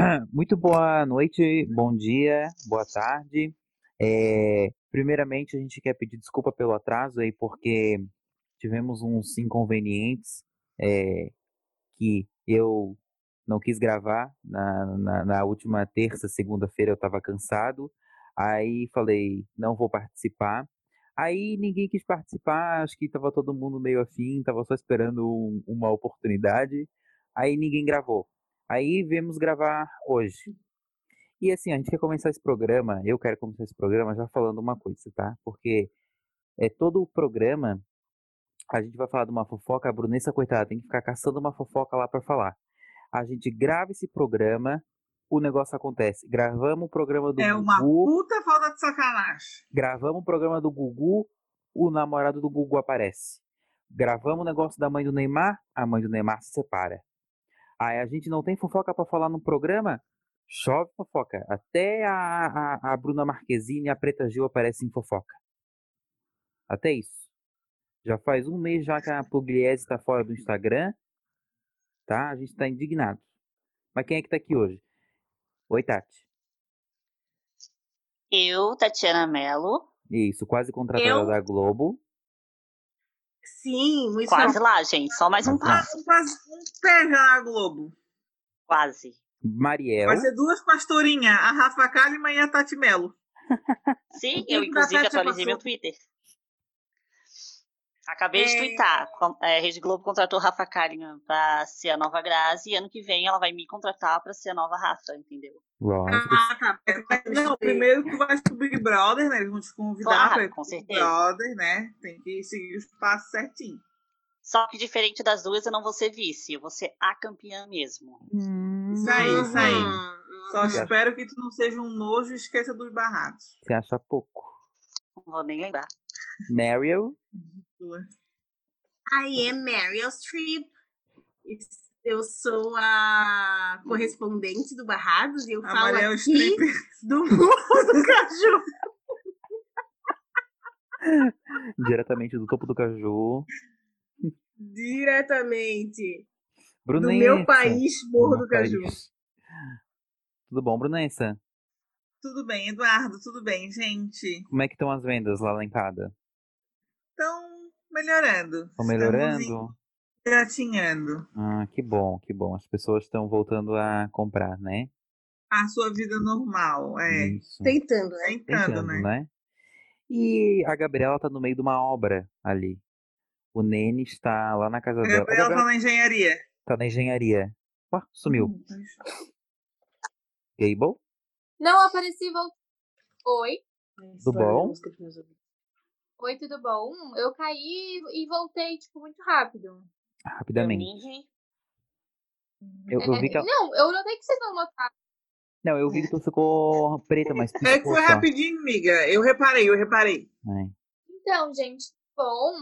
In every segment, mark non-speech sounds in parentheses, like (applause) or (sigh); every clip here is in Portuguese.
(clears throat) Muito boa noite, bom dia, boa tarde. É, primeiramente, a gente quer pedir desculpa pelo atraso aí, porque tivemos uns inconvenientes é, que eu não quis gravar na, na, na última terça, segunda-feira eu estava cansado, aí falei, não vou participar. Aí ninguém quis participar, acho que estava todo mundo meio afim, estava só esperando um, uma oportunidade, aí ninguém gravou. Aí viemos gravar hoje. E assim, a gente quer começar esse programa, eu quero começar esse programa já falando uma coisa, tá? Porque é todo o programa a gente vai falar de uma fofoca, a Brunessa, coitada, tem que ficar caçando uma fofoca lá para falar. A gente grava esse programa, o negócio acontece. Gravamos o programa do É Gugu. uma puta falta de sacanagem. Gravamos o programa do Gugu, o namorado do Gugu aparece. Gravamos o negócio da mãe do Neymar, a mãe do Neymar se separa. Aí a gente não tem fofoca pra falar no programa, chove fofoca. Até a, a, a Bruna Marquezine e a Preta Gil aparecem em fofoca. Até isso. Já faz um mês já que a Pugliese tá fora do Instagram, tá? A gente tá indignado. Mas quem é que tá aqui hoje? Oi, Tati. Eu, Tatiana Mello, Isso, quase contratada Eu? da Globo. Sim, muito quase lá, gente. Só mais um passo. Quase um pé já na Globo. Quase. Mariel. Vai ser duas pastorinhas, a Rafa Kalimann e a Tati Melo. Sim, eu inclusive atualizei meu? Twitter. Acabei de É. twittar. Com- é, a Rede Globo contratou Rafa Kalimann pra ser a nova Grazi e ano que vem ela vai me contratar pra ser a nova Rafa, entendeu? Lógico. Ah, tá. Não, primeiro tu vai pro Big Brother, né? Eles vão te convidar Claro, pra ir com Big certeza. Brother, né? Tem que seguir os passos certinho. Só que diferente das duas, eu não vou ser vice, eu vou ser a campeã mesmo. Isso aí, isso aí. Uhum. Só Uhum. espero que tu não seja um nojo e esqueça dos barrados. Você acha pouco. Não vou nem lembrar. Mariel. I am Meryl Streep. Eu sou a correspondente do Barrados e eu A falo aqui Stripper. do Morro do Caju. (laughs) Diretamente do topo do caju. Diretamente do Brunessa. meu país, Morro do Caju. país. Tudo bom, Brunessa? Tudo bem, Eduardo, tudo bem, gente? Como é que estão as vendas lá na encada? Estão melhorando. Estão melhorando? engatinhando. Ah, que bom, que bom. As pessoas estão voltando a comprar, né? A sua vida normal, é. Isso. Tentando, né? Tentando, Tentando, né? né? E a Gabriela tá no meio de uma obra ali. O Nene está lá na casa A dela. A Gabriela tá Gabriela na engenharia. tá na engenharia. Ué, sumiu. Gable? Não apareci voltei. Oi? Tudo bom? Oi, tudo bom? Eu caí e voltei, tipo, muito rápido. Rapidamente. Eu. Eu, vi que É, ela... Não, eu notei que vocês não notaram. Não, eu vi que tu ficou preta, mas É que foi só. rapidinho, amiga. Eu reparei, eu reparei. É. Então, gente, bom,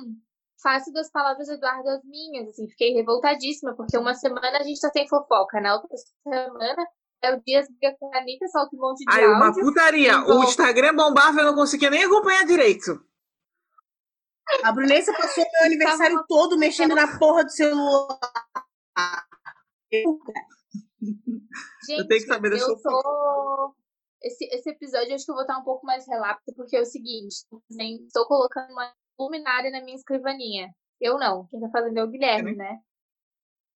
faço das palavras do Eduardo as minhas, assim, fiquei revoltadíssima, porque uma semana a gente tá sem fofoca, na outra semana é o Dias briga com a Anitta, solta um monte de Aí, uma áudio. putaria. O Instagram bombava, eu não conseguia nem acompanhar direito. A Brunessa passou meu aniversário Tava- todo mexendo na porra do celular. Eu, Gente, tenho que saber eu sua tô... Esse, esse episódio eu acho que eu vou estar um pouco mais relapso, porque é o seguinte, assim, estou colocando uma luminária na minha escrivaninha. Eu não, quem tá fazendo é o Guilherme, né?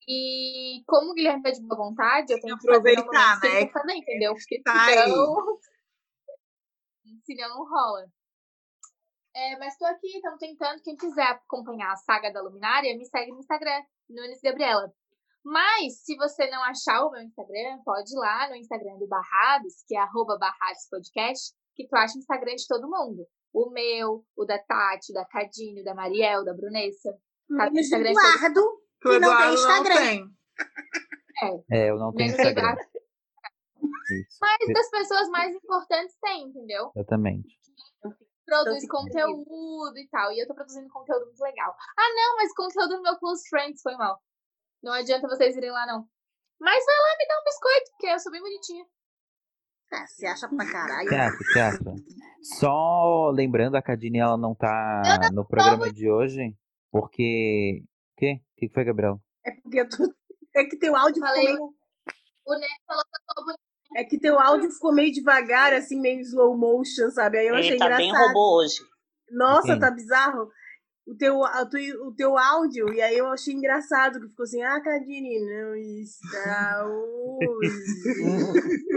E como o Guilherme é de boa vontade, eu tenho que Aproveitar, que né? quer fazer, entendeu? Porque Tá aí. senão... (laughs) senão não rola. É, mas tô aqui, estamos tentando. Quem quiser acompanhar a saga da luminária, me segue no Instagram, Nunes Gabriela. Mas, se você não achar o meu Instagram, pode ir lá no Instagram do Barrados, que é arroba Barrados Podcast, que tu acha o Instagram de todo mundo. O meu, o da Tati, o da Cadinho, o da Mariel, da Brunessa. Tá menos Instagram Eduardo, Que o que não tem Eduardo não Instagram. tem. É, eu não tenho Instagram. Eduardo. Isso. Mas das pessoas mais importantes tem, entendeu? Exatamente. Produz Então, conteúdo e tal. E eu tô produzindo conteúdo muito legal. Ah, não, mas conteúdo no meu Close Friends foi mal. Não adianta vocês irem lá, não. Mas vai lá me dar um biscoito, porque eu sou bem bonitinha. Ah, você acha pra caralho. Acha, você acha? Só lembrando, a Cadine ela não tá Eu no programa de hoje, porque. O quê? O que foi, Gabriel? É porque eu tô... É que teu áudio Falei. O Neto falou que eu tô É que teu áudio ficou meio devagar, assim, meio slow motion, sabe? Aí eu achei Ele tá bem engraçado. robô hoje. Nossa, Sim. tá bizarro. O teu, a tu- o teu áudio, e aí eu achei engraçado que ficou assim, ah, Cadine não está hoje. (laughs)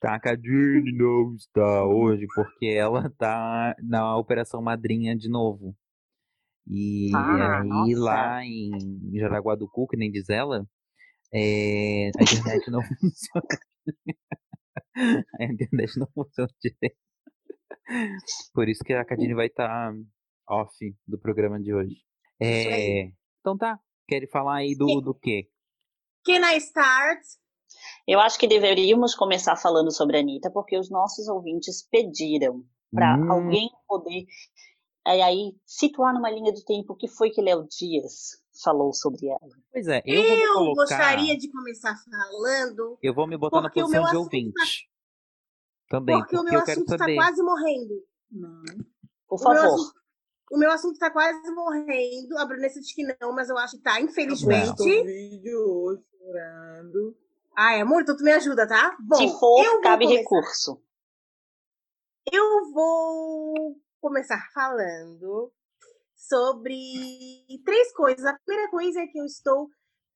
Tá, Cadine não está hoje porque ela tá na Operação Madrinha de novo. E Ah, aí nossa. lá em Jaraguá do Cu, que nem diz ela, é, a internet não (laughs) funciona. A internet não funciona direito. Por isso que a Cadine vai estar off do programa de hoje. É, então tá. Quer falar aí do, do quê? Can I start? Eu acho que deveríamos começar falando sobre a Anitta, porque os nossos ouvintes pediram para Hum. alguém poder é, aí situar numa linha de tempo o que foi que Léo Dias falou sobre ela. Pois é, eu Eu colocar. gostaria de começar falando, Eu vou me botar na o posição meu de assunto tá- ouvinte. Também, porque o porque meu eu quero assunto tá saber. quase morrendo. Não. Por O meu, favor. assunto, o meu assunto tá quase morrendo. A Brunessa diz que não, mas eu acho que tá, Eu infelizmente. um vídeo hoje chorando. Ai, amor, então tu me ajuda, tá? Bom, Se for, eu cabe começar. recurso. Eu vou começar falando sobre três coisas. A primeira coisa é que eu estou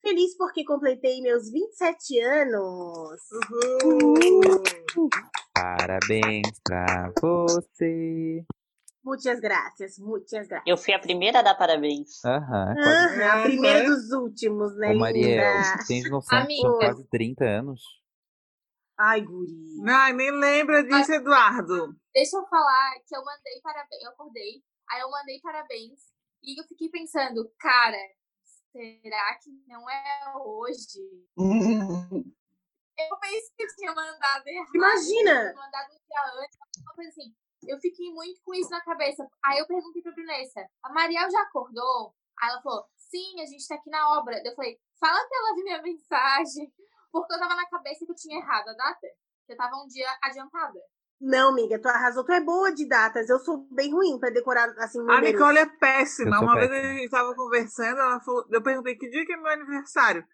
feliz porque completei meus 27 anos. Uhul. Parabéns pra você. Muitas graças, muitas graças. Eu fui a primeira a dar parabéns. Aham, quase. Aham, a primeira dos últimos, né, Ô, Mariel, linda? tens noção que são quase 30 anos? Ai, guri. Ai, nem lembra disso, Eduardo. Deixa eu falar que eu mandei parabéns. Eu acordei, aí eu mandei parabéns. E eu fiquei pensando, cara, será que não é hoje? Eu pensei que eu tinha mandado errado. Imagina! Mandado um dia antes, uma coisa assim. Eu fiquei muito com isso na cabeça. Aí eu perguntei pra Brunessa, a Mariel já acordou? Aí ela falou, sim, a gente tá aqui na obra. Eu falei, fala pra ela ver minha mensagem. Porque eu tava na cabeça que eu tinha errado a data. Que eu tava um dia adiantada. Não, amiga, tu arrasou. Tu é boa de datas. Eu sou bem ruim pra decorar, assim, A números. Nicole é péssima. Uma vez a péssima. gente tava conversando, ela falou, eu perguntei que dia que é meu aniversário.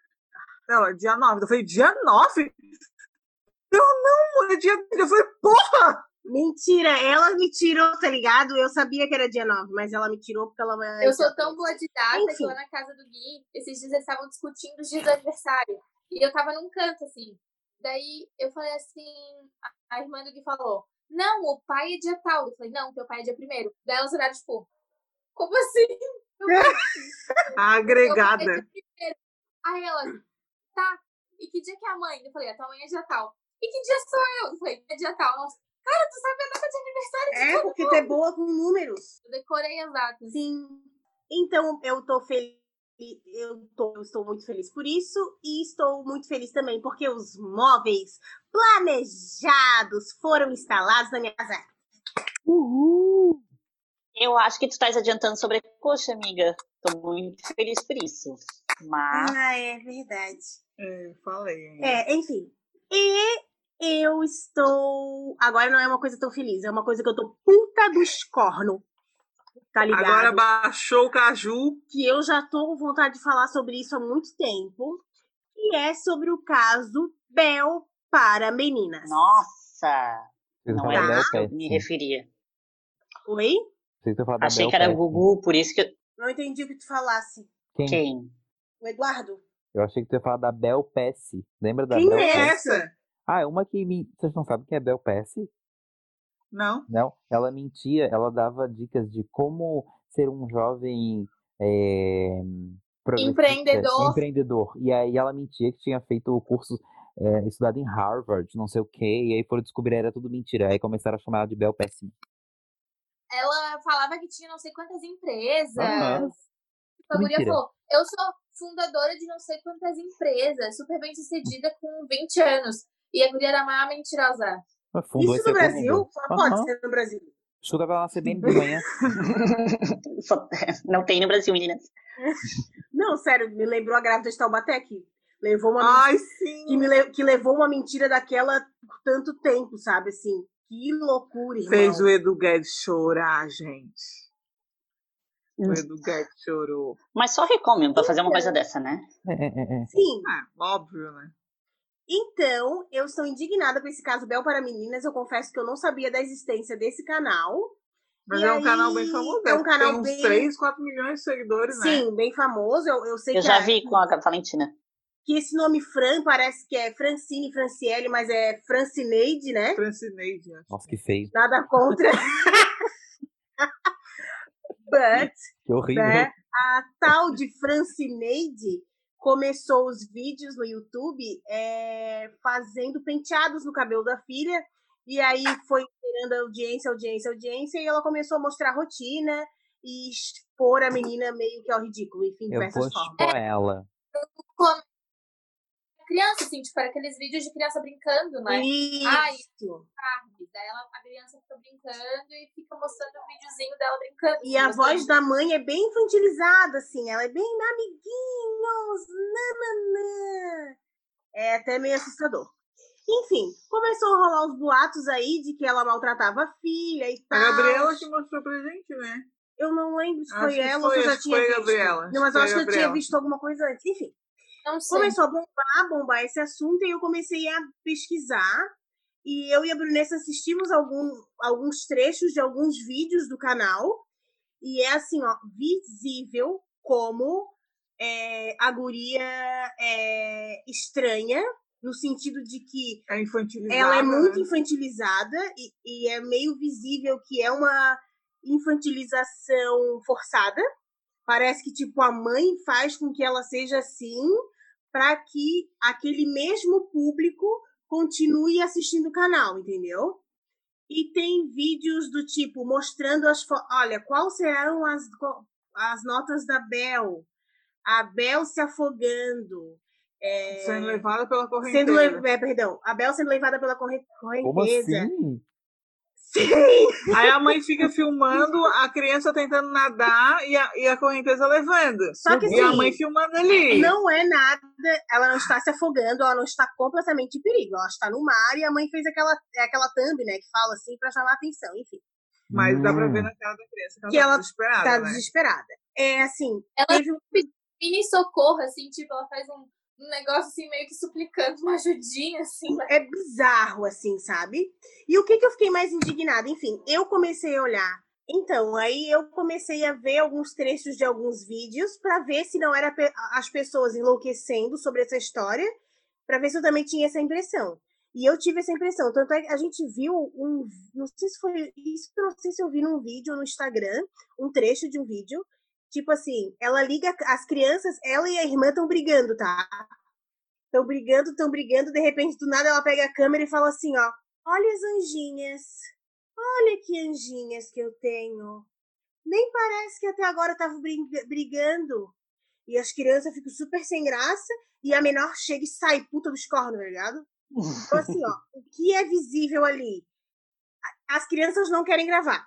Ela, dia 9. Eu falei, dia 9? Eu não, é dia. Eu falei, porra! Mentira, ela me tirou, tá ligado? Eu sabia que era dia 9, mas ela me tirou porque ela vai. Eu sou tão boa de data que Enfim. lá na casa do Gui, esses dias eles estavam discutindo os dias do aniversário. E eu tava num canto, assim. Daí eu falei assim, a- irmã do Gui falou, não, o pai é dia tal. Eu falei, não, teu pai é dia primeiro. Daí elas olharam, tipo, como assim? (laughs) Eu falei, A "Teu pai é agregada. primeiro. Aí elas, tá, e que dia que é a mãe? Eu falei, a tua mãe é dia tal. E que dia sou eu? Eu falei, é dia tal. Elas, cara, tu sabe a data de aniversário de É, porque tu é boa com números. Eu decorei as datas. Sim. Então, eu tô feliz. Eu, tô, eu estou muito feliz por isso. E estou muito feliz também porque os móveis planejados foram instalados na minha casa. Uhul! Eu acho que tu estás adiantando sobre a coxa, amiga. Tô muito feliz por isso. Mas Ah, é verdade. É, falei. É, enfim. E eu estou. Agora não é uma coisa tão feliz, é uma coisa que eu tô puta dos corno. Tá ligado? Agora baixou o caju. Que eu já tô com vontade de falar sobre isso há muito tempo. E é sobre o caso Bel para meninas. nossa, Vocês não é isso que eu me referia. Oi? Achei Bel que era Pesce. Gugu, por isso que eu... Não entendi o que tu falasse. Quem? quem? O Eduardo? Eu achei que tu ia falar da Bel Pesce. Lembra da Quem Bel Quem é Pesce? essa? Ah, é uma que me... Vocês não sabem quem é Bel Pesce? Não? Não, ela mentia, ela dava dicas de como ser um jovem é, Empreendedor. empreendedor. E aí ela mentia que tinha feito o curso, é, estudado em Harvard, não sei o quê, e aí foram descobrir era tudo mentira. Aí começaram a chamar ela de Bel Péssima. ela falava que tinha não sei quantas empresas. Aham. A guria falou, eu sou fundadora de não sei quantas empresas, super bem sucedida com 20 anos. E a guria era a maior mentirosa. Ela Fundou Isso no Brasil? mundo. Só pode ser no Brasil. Escuta ela na CBN de manhã. Só- (laughs) Não tem no Brasil, meninas. (laughs) Não, sério, me lembrou a grávida de Taubaté que levou uma Ai, que, sim. me le- que levou uma mentira daquela por tanto tempo, sabe? Assim, que loucura, irmão. Fez o Edu Guedes chorar, gente. O Edu Gato chorou. Mas só recomendo pra fazer uma coisa dessa, né? É, é, é, é. Sim. Ah, óbvio, né? Então, eu estou indignada com esse caso Bel para Meninas. Eu confesso que eu não sabia da existência desse canal. Mas E é um canal aí, bem famoso. é um Tem canal uns bem- 3, 4 milhões de seguidores, né? Sim, bem famoso. Eu, eu sei Eu que, já a- vi com a Valentina. que esse nome Fran parece que é Francine, Franciele, mas é Francineide, né? Francineide, acho. Nossa, que feio. Nada contra. (laughs) But, Que horrível. né, a tal de Francineide começou os vídeos no YouTube é, fazendo penteados no cabelo da filha. E aí foi gerando audiência, audiência, audiência. E ela começou a mostrar a rotina e expor a menina meio que ao ridículo, enfim, Eu vou diversas formas. expor ela. Criança, assim, tipo, era aqueles vídeos de criança brincando, né? Ai. Isso. Carnes. Daí ela, a criança fica brincando e fica mostrando o videozinho dela brincando. E a voz da mãe é bem infantilizada, assim. Ela é bem amiguinhos, nananã. É até meio assustador. Enfim, começou a rolar os boatos aí de que ela maltratava a filha e A tal. Gabriela que mostrou pra gente, né? Eu não lembro se Acho foi ela ou se eu já tinha foi a visto. Gabriela, Não, mas eu acho que eu a tinha visto alguma coisa antes. Enfim. Começou a bombar, bombar esse assunto e eu comecei a pesquisar. E eu e a Brunessa assistimos algum, alguns trechos de alguns vídeos do canal. E é assim, ó, visível como é, a guria é estranha, no sentido de que É ela é muito né? infantilizada e, e é meio visível que é uma infantilização forçada. Parece que tipo a mãe faz com que ela seja assim para que aquele mesmo público continue assistindo o canal, entendeu? E tem vídeos do tipo mostrando as olha, quais serão as as notas da Bel? A Bel se afogando. é, Sendo levada pela correnteza. sendo le- é, perdão, a Bel sendo levada pela corre- Como correnteza. assim? Sim, Aí a mãe fica filmando a criança tentando nadar e a, e a correnteza levando. Só que E a assim, mãe filmando ali. não é nada, ela não está se afogando, ela não está completamente em perigo, ela está no mar e a mãe fez aquela, é aquela thumb, né, que fala assim para chamar atenção, enfim, Mas dá pra Hum. ver na cara da criança que ela Que tá ela desesperada, tá né? desesperada. É assim, Ela teve um- mini socorro, assim, tipo, ela faz um, um negócio assim, meio que suplicando uma ajudinha, assim. é bizarro, assim, sabe? E o que que eu fiquei mais indignada? Enfim, eu comecei a olhar. Então, aí eu comecei a ver alguns trechos de alguns vídeos para ver se não era as pessoas enlouquecendo sobre essa história, para ver se eu também tinha essa impressão. E eu tive essa impressão. Tanto é que a gente viu um. Não sei se foi isso, não sei se eu vi num vídeo no Instagram, um trecho de um vídeo. Tipo assim, ela liga as crianças, ela e a irmã estão brigando, tá? Estão brigando, estão brigando, de repente, do nada, ela pega a câmera e fala assim, ó. Olha as anjinhas. Olha que anjinhas que eu tenho. Nem parece que até agora estavam brigando. E as crianças ficam super sem graça. E a menor chega e sai puta dos cornos, tá ligado? Então, assim, ó. (laughs) O que é visível ali? As crianças não querem gravar.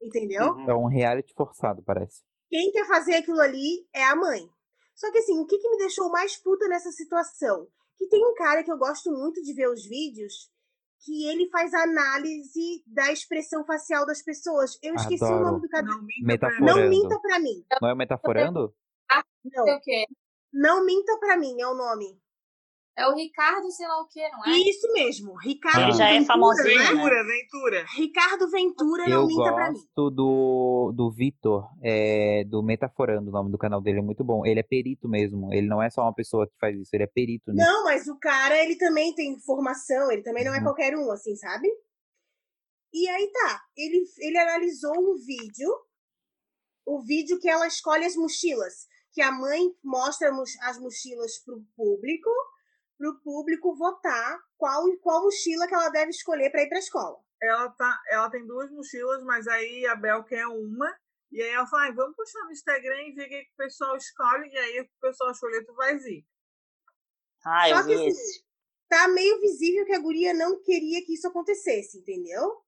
Entendeu? É um reality forçado, parece. quem quer fazer aquilo ali é a mãe. Só que assim, o que, que me deixou mais puta nessa situação? Que tem um cara que eu gosto muito de ver os vídeos, que ele faz análise da expressão facial das pessoas. Eu esqueci o Adoro. nome do cara. Não minta. Não minta pra mim. Não é o metaforando? Não, Sei o quê? não minta pra mim é o nome. É o Ricardo, sei lá o quê, não é? Isso mesmo, Ricardo Ele já é Ventura, famosinho, né? né? Ventura, Ventura. Ricardo Ventura Eu não minta pra mim. gosto do, do Vitor, é, do Metaforando, o nome do canal dele é muito bom. Ele é perito mesmo, ele não é só uma pessoa que faz isso, ele é perito nisso. Não, mas o cara, ele também tem formação, ele também não é Uhum. qualquer um, assim, sabe? E aí tá, ele, ele analisou um vídeo, o vídeo que ela escolhe as mochilas, que a mãe mostra mos- as mochilas pro público, pro público votar qual, qual mochila que ela deve escolher para ir pra escola. Ela, tá, ela tem duas mochilas, mas aí a Bel quer uma. E aí ela fala, "Ai, vamos puxar no Instagram e ver o que o pessoal escolhe. E aí o pessoal escolher, tu vai ir. Ah, Só eu que vi assim, tá meio visível que a guria não queria que isso acontecesse, entendeu?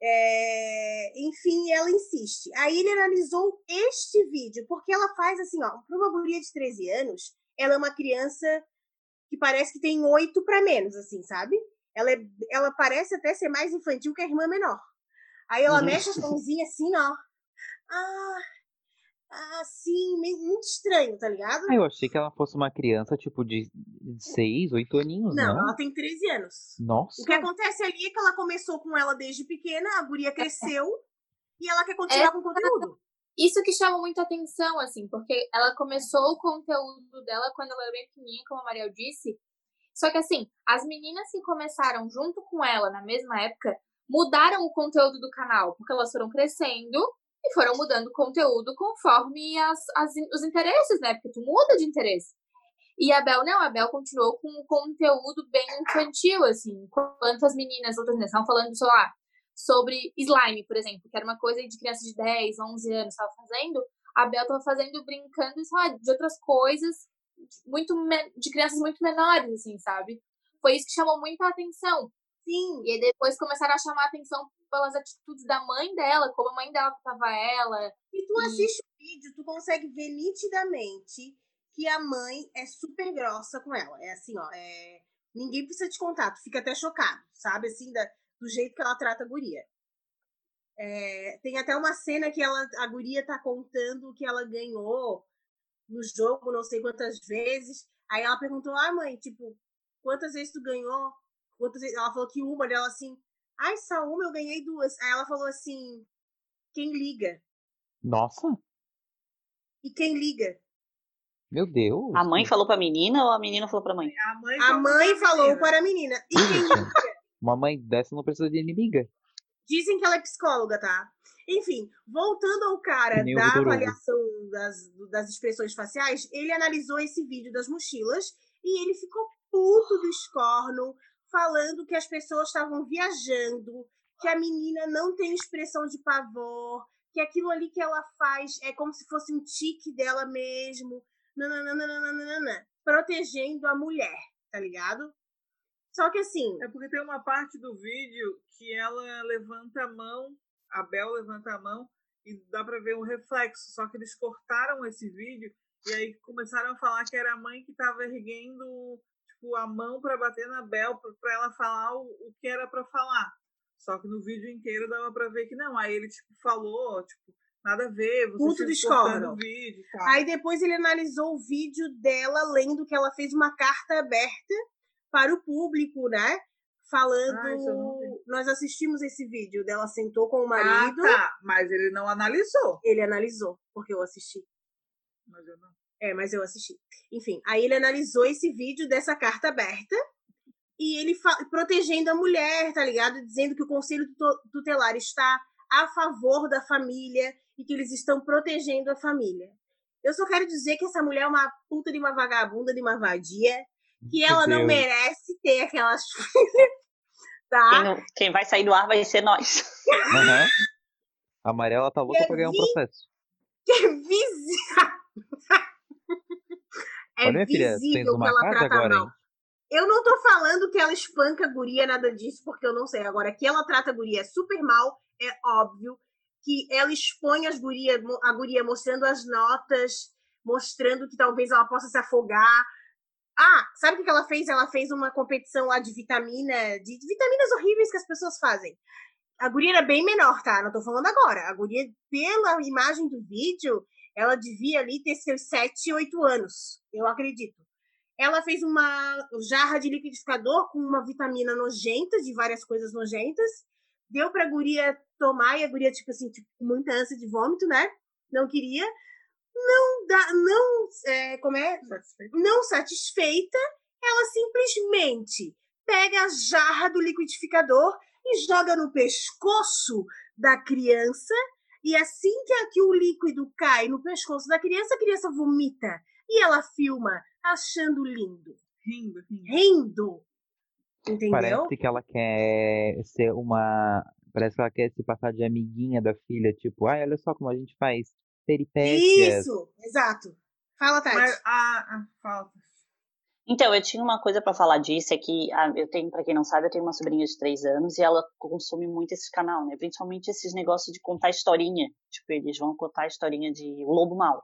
É, Enfim, ela insiste. Aí ele analisou este vídeo, porque ela faz assim, ó, para uma guria de 13 anos, ela é uma criança que parece que tem 8 para menos, assim, sabe? Ela, é, ela parece até ser mais infantil que a irmã menor. Aí ela Uhum. (laughs) mexe as mãozinhas assim, ó. Ah, assim, meio- muito estranho, tá ligado? Ah, eu achei que ela fosse uma criança, tipo, de 6, 8 aninhos, Não, não? ela tem 13 anos. Nossa. O que acontece ali é que ela começou com ela desde pequena, a guria (laughs) cresceu e ela quer continuar com o conteúdo. Isso que chama muita atenção, assim, porque ela começou o conteúdo dela quando ela era bem pequenininha, como a Mariel disse. Só que, assim, as meninas que começaram junto com ela na mesma época mudaram o conteúdo do canal, porque elas foram crescendo e foram mudando o conteúdo conforme as, as, os interesses, né? Porque tu muda de interesse. E a Bel não, a Bel continuou com um conteúdo bem infantil, assim. Enquanto as meninas, outras meninas, estavam falando, sei lá, sobre slime, por exemplo, que era uma coisa de criança de 10, 11 anos estava fazendo, a Bel estava fazendo, brincando, lá, de outras coisas muito de crianças muito menores, assim, sabe? Foi isso que chamou muita atenção. Sim, E depois começaram a chamar a atenção pelas atitudes da mãe dela, como a mãe dela tratava ela. e tu assiste o vídeo, tu consegue ver nitidamente que a mãe é super grossa com ela. É assim, ó, é... ninguém precisa te contar, tu fica até chocado, sabe? Assim, da... do jeito que ela trata a guria. É, Tem até uma cena que ela, a guria tá contando que ela ganhou no jogo, não sei quantas vezes. Aí ela perguntou, ah, mãe, tipo, quantas vezes tu ganhou? Quantas vezes? Ela falou que uma, ela assim, ai, só uma, eu ganhei duas. Aí ela falou assim, quem liga? Nossa, E quem liga? meu Deus. A mãe falou pra menina ou a menina falou pra mãe? A mãe, A falou mãe pra falou menina. para a menina. E quem Gente, uma mãe dessa não precisa de inimiga. Dizem que ela é psicóloga, tá? Enfim, voltando ao cara da avaliação das, das expressões faciais, ele analisou esse vídeo das mochilas e ele ficou puto do escorno, falando que as pessoas estavam viajando, que a menina não tem expressão de pavor, que aquilo ali que ela faz é como se fosse um tique dela mesmo, nananana, protegendo a mulher, tá ligado? Só que assim, É porque tem uma parte do vídeo que ela levanta a mão, a Bel levanta a mão e dá pra ver um reflexo. Só que eles cortaram esse vídeo e aí começaram a falar que era a mãe que tava erguendo tipo, a mão pra bater na Bel pra- pra ela falar o, o que era pra falar. Só que no vídeo inteiro dava pra ver que não. Aí ele tipo falou, tipo, nada a ver, cortando escorno. o vídeo, tá? Aí depois ele analisou o vídeo dela lendo que ela fez uma carta aberta para o público, né? Falando. Ah. Nós assistimos esse vídeo dela sentou com o Ah, marido. tá. Mas ele não analisou. Ele analisou, porque eu assisti. Mas eu não. É, mas eu assisti. Enfim, aí ele analisou esse vídeo dessa carta aberta e ele protegendo a mulher, tá ligado? Dizendo que o conselho tutelar está a favor da família e que eles estão protegendo a família. Eu só quero dizer que essa mulher é uma puta de uma vagabunda, de uma vadia, que Meu ela não Deus. merece ter aquelas (laughs) tá? Quem, não- quem vai sair do ar vai ser nós. Aham. (laughs) A Amarela tá louca Eu pra ganhar um processo. Que é visível. (laughs) é Olha, filha, tens que uma ela casa trata agora, mal. hein? Eu não tô falando que ela espanca a guria, nada disso, porque eu não sei. Agora, que ela trata a guria super mal, é óbvio. Que ela expõe as guria, a guria mostrando as notas, mostrando que talvez ela possa se afogar. Ah, sabe o que ela fez? Ela fez uma competição lá de vitamina, de, de vitaminas horríveis que as pessoas fazem. A guria era bem menor, tá? Não tô falando agora. A guria, pela imagem do vídeo, ela devia ali ter seus 7, 8 anos. Eu acredito. Ela fez uma jarra de liquidificador com uma vitamina nojenta, de várias coisas nojentas. Deu pra guria tomar e a guria, tipo assim, tipo, muita ânsia de vômito, né? Não queria. Não dá, não, é, como é? Não satisfeita, ela simplesmente pega a jarra do liquidificador e joga no pescoço da criança. E assim que, que o líquido cai no pescoço da criança, a criança vomita. E ela filma achando lindo, Rindo, rindo. rindo. Entendeu? Parece que ela quer ser uma. Parece que ela quer se passar de amiguinha da filha, tipo, ai, olha só como a gente faz peripécias. Isso, exato. Fala, Tati. Mas, ah, ah, falta. Então, eu tinha uma coisa pra falar disso, é que ah, eu tenho, pra quem não sabe, eu tenho uma sobrinha de três anos e ela consome muito esse canal, né? Principalmente esses negócios de contar historinha. Tipo, eles vão contar a historinha de Lobo Mal.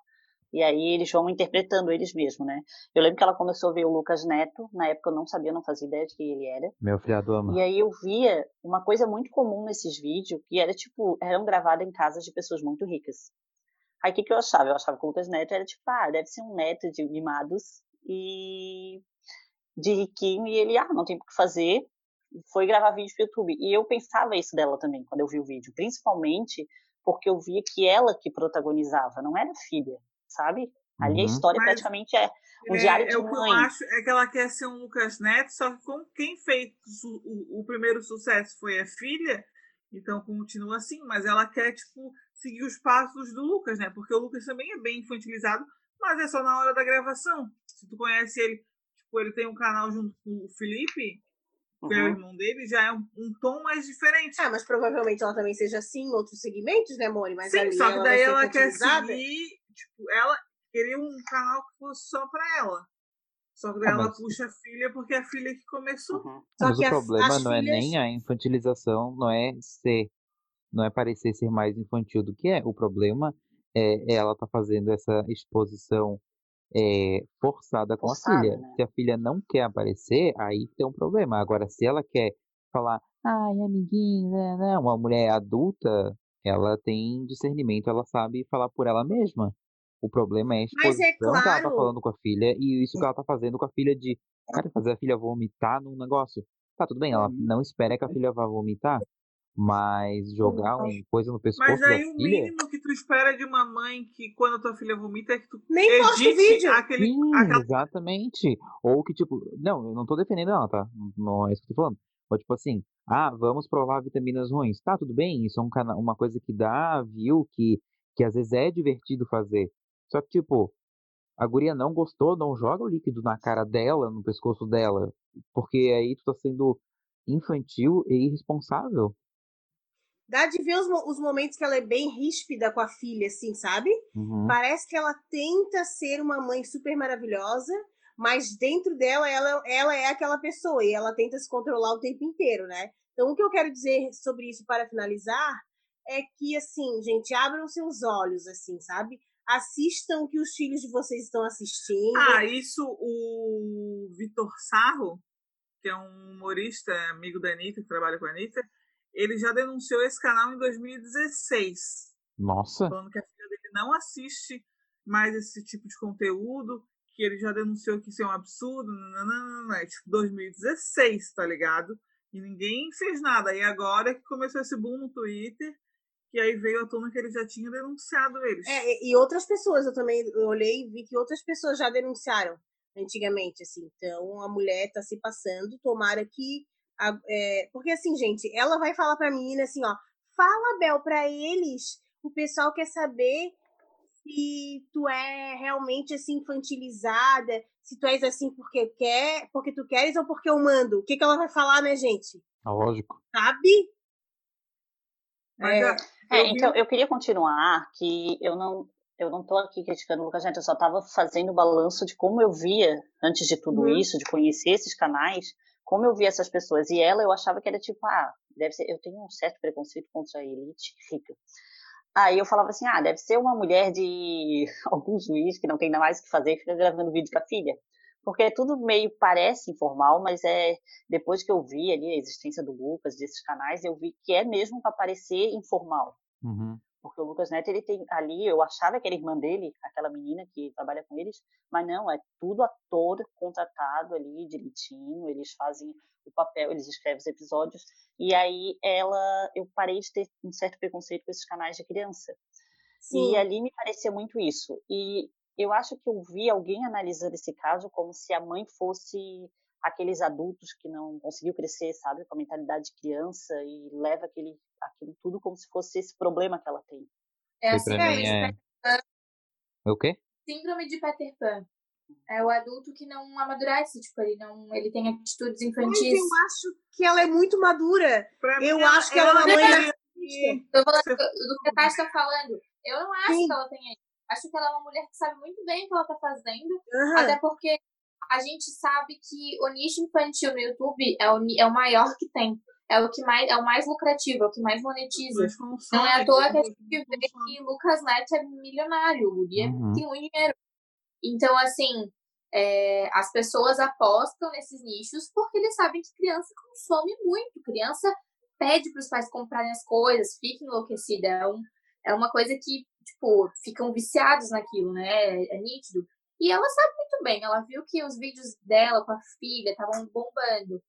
E aí eles vão interpretando eles mesmos, né? Eu lembro que ela começou a ver o Lucas Neto, na época eu não sabia, não fazia ideia de quem ele era. Meu filhado ama. E aí eu via uma coisa muito comum nesses vídeos, que era tipo, eram gravadas em casas de pessoas muito ricas. Aí o que, que eu achava? Eu achava que o Lucas Neto era tipo, ah, deve ser um neto de mimados e de riquinho, e ele, ah, não tem o que fazer, foi gravar vídeo pro YouTube. E eu pensava isso dela também, quando eu vi o vídeo, principalmente porque eu via que ela que protagonizava, não era filha, sabe? Ali uhum. a história Mas praticamente é um é, diário de é, mãe. O que eu acho é que ela quer ser um Lucas Neto, só que como quem fez o, o primeiro sucesso foi a filha, então continua assim, mas ela quer, tipo, seguir os passos do Lucas, né? Porque o Lucas também é bem infantilizado, mas é só na hora da gravação. Se tu conhece ele, tipo, ele tem um canal junto com o Felipe, que uhum. é o irmão dele, já é um, um, tom mais diferente. Ah, mas provavelmente ela também seja assim em outros segmentos, né, Mori? Mas Sim, só que daí ela quer seguir, tipo, ela queria um canal que fosse só pra ela. Só que daí ah, ela puxa a filha porque é a filha que começou. Uhum. Só mas que o problema não é filhas... é nem a infantilização, não é ser, não é parecer ser mais infantil do que é. O problema é, é ela tá fazendo essa exposição é, forçada com Forçada, a filha. Né? Se a filha não quer aparecer, aí tem um problema. Agora, se ela quer falar, ai, amiguinho, né, né, uma mulher adulta, ela tem discernimento, ela sabe falar por ela mesma. O problema é a exposição é claro... que ela tá falando com a filha e isso que ela tá fazendo com a filha de, cara, fazer a filha vomitar num negócio. Tá, tudo bem, ela uhum. não espera que a filha vá vomitar, mas jogar uma coisa no pescoço Mas aí o filha... mínimo que tu espera de uma mãe que quando a tua filha vomita é que tu Nem edite vídeo. aquele... Sim, aquela... exatamente. Ou que, tipo... Não, eu não tô defendendo ela, tá? Não é isso que eu tô falando. Ou tipo assim, ah, vamos provar vitaminas ruins. Tá, tudo bem, isso é um cana... uma coisa que dá view, que, que às vezes é divertido fazer. Só que, tipo, a guria não gostou, não joga o líquido na cara dela, no pescoço dela. Porque aí tu tá sendo infantil e irresponsável. Dá de ver os, os momentos que ela é bem ríspida com a filha, assim, sabe? Uhum. Parece que ela tenta ser uma mãe super maravilhosa, mas dentro dela, ela, ela é aquela pessoa e ela tenta se controlar o tempo inteiro, né? Então, o que eu quero dizer sobre isso para finalizar é que, assim, gente, abram seus olhos, assim, sabe? Assistam o que os filhos de vocês estão assistindo. Ah, isso o Vitor Sarro, que é um humorista, amigo da Anitta, que trabalha com a Anitta, ele já denunciou esse canal em 2016. Nossa. Falando que a filha dele não assiste mais esse tipo de conteúdo, que ele já denunciou que isso é um absurdo, não, é tipo 2016, tá ligado? E ninguém fez nada. E agora que começou esse boom no Twitter, que aí veio à tona que ele já tinha denunciado eles. É, e outras pessoas, eu também olhei e vi que outras pessoas já denunciaram antigamente, assim. Então a mulher tá se passando, tomara que é, porque assim, gente, ela vai falar pra menina assim, ó, fala, Bel, pra eles, o pessoal quer saber se tu é realmente assim infantilizada, se tu és assim porque quer, porque tu queres ou porque eu mando. O que que ela vai falar, né, gente? Ah, lógico. Sabe? É, é, então eu queria continuar que eu não eu não estou aqui criticando o Lucas Neto, eu só estava fazendo o balanço de como eu via antes de tudo uhum. isso, de conhecer esses canais, como eu vi essas pessoas, e ela eu achava que era tipo, ah, deve ser, eu tenho um certo preconceito contra a elite rica. Aí eu falava assim, ah, deve ser uma mulher de (laughs) algum juiz que não tem nada mais o que fazer e fica gravando vídeo com a filha. Porque tudo meio parece informal, mas é depois que eu vi ali a existência do Lucas, desses canais, eu vi que é mesmo para parecer informal. Uhum. Porque o Lucas Neto, ele tem ali, eu achava que era irmã dele, aquela menina que trabalha com eles, mas não, é tudo ator contratado ali, direitinho, eles fazem o papel, eles escrevem os episódios, e aí ela, eu parei de ter um certo preconceito com esses canais de criança. Sim. E ali me parecia muito isso. E eu acho que eu vi alguém analisando esse caso como se a mãe fosse aqueles adultos que não conseguiu crescer, sabe, com a mentalidade de criança e leva aquele, aquilo tudo como se fosse esse problema que ela tem. É assim é... é... O quê? Síndrome de Peter Pan. É o adulto que não amadurece, tipo, ele não, ele tem atitudes infantis. Mas eu acho que ela é muito madura. Pra eu acho que ela, ela é uma mãe. Eu vou do que a Tati tá falando. Eu não acho Sim. que ela tenha. Acho que ela é uma mulher que sabe muito bem o que ela tá fazendo. Uhum. Até porque a gente sabe que o nicho infantil no YouTube é o, é o maior que tem. É o que mais é o mais lucrativo, é o que mais monetiza. Não é à toa que a gente vê que Lucas Neto é milionário, o Guri uhum. tem muito dinheiro. Então, assim, é, as pessoas apostam nesses nichos porque eles sabem que criança consome muito. Criança pede para os pais comprarem as coisas, fica enlouquecida. É, um, é uma coisa que tipo, ficam viciados naquilo, né? É, é nítido. E ela sabe muito bem, ela viu que os vídeos dela com a filha estavam bombando.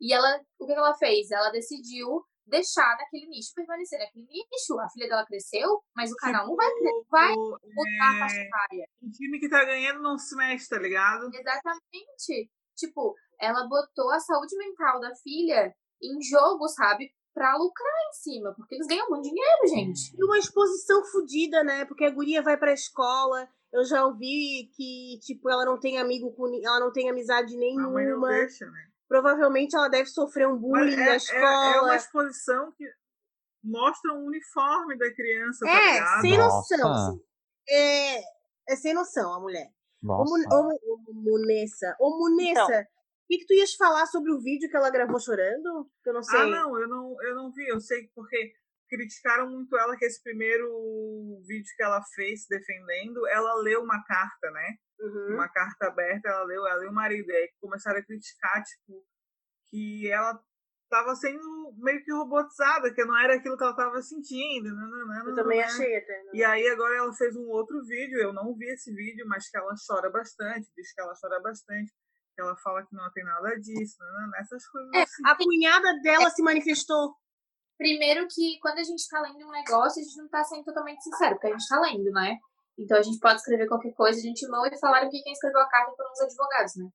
E ela, o que ela fez? Ela decidiu deixar naquele nicho, permanecer naquele nicho. A filha dela cresceu, mas o canal não vai, vai mudar a faixa etária. O time que tá ganhando não se mexe, tá ligado? Exatamente. Tipo, ela botou a saúde mental da filha em jogo, sabe? Pra lucrar em cima, porque eles ganham muito dinheiro, gente. E uma exposição fodida, né? Porque a guria vai pra escola. Eu já ouvi que, tipo, ela não tem amigo com. Ela não tem amizade nenhuma. A mãe não deixa, né? Provavelmente ela deve sofrer um bullying é, na é- escola. É, uma exposição que mostra o uniforme da criança, tá É, ligado? sem noção. É, é sem noção a mulher. Nossa. Ô, Mu- ô, Munessa, ô Munessa, O que, tu ias falar sobre o vídeo que ela gravou chorando? Que eu não sei. Ah, não, eu não, eu não vi. Eu sei porque criticaram muito ela que esse primeiro vídeo que ela fez defendendo, ela leu uma carta, né? Uhum. Uma carta aberta, ela leu, ela e o marido. E aí começaram a criticar, tipo, que ela tava sendo meio que robotizada, que não era aquilo que ela tava sentindo. nananana, Eu também nananana. achei até. né? E aí agora ela fez um outro vídeo, eu não vi esse vídeo, mas que ela chora bastante, diz que ela chora bastante, que ela fala que não tem nada disso, né? essas coisas É, assim. a cunhada dela se manifestou. Primeiro que quando a gente tá lendo um negócio, a gente não tá sendo totalmente sincero, porque a gente tá lendo, né? Então a gente pode escrever qualquer coisa de antemão e falaram que quem escreveu a carta foram os advogados, né?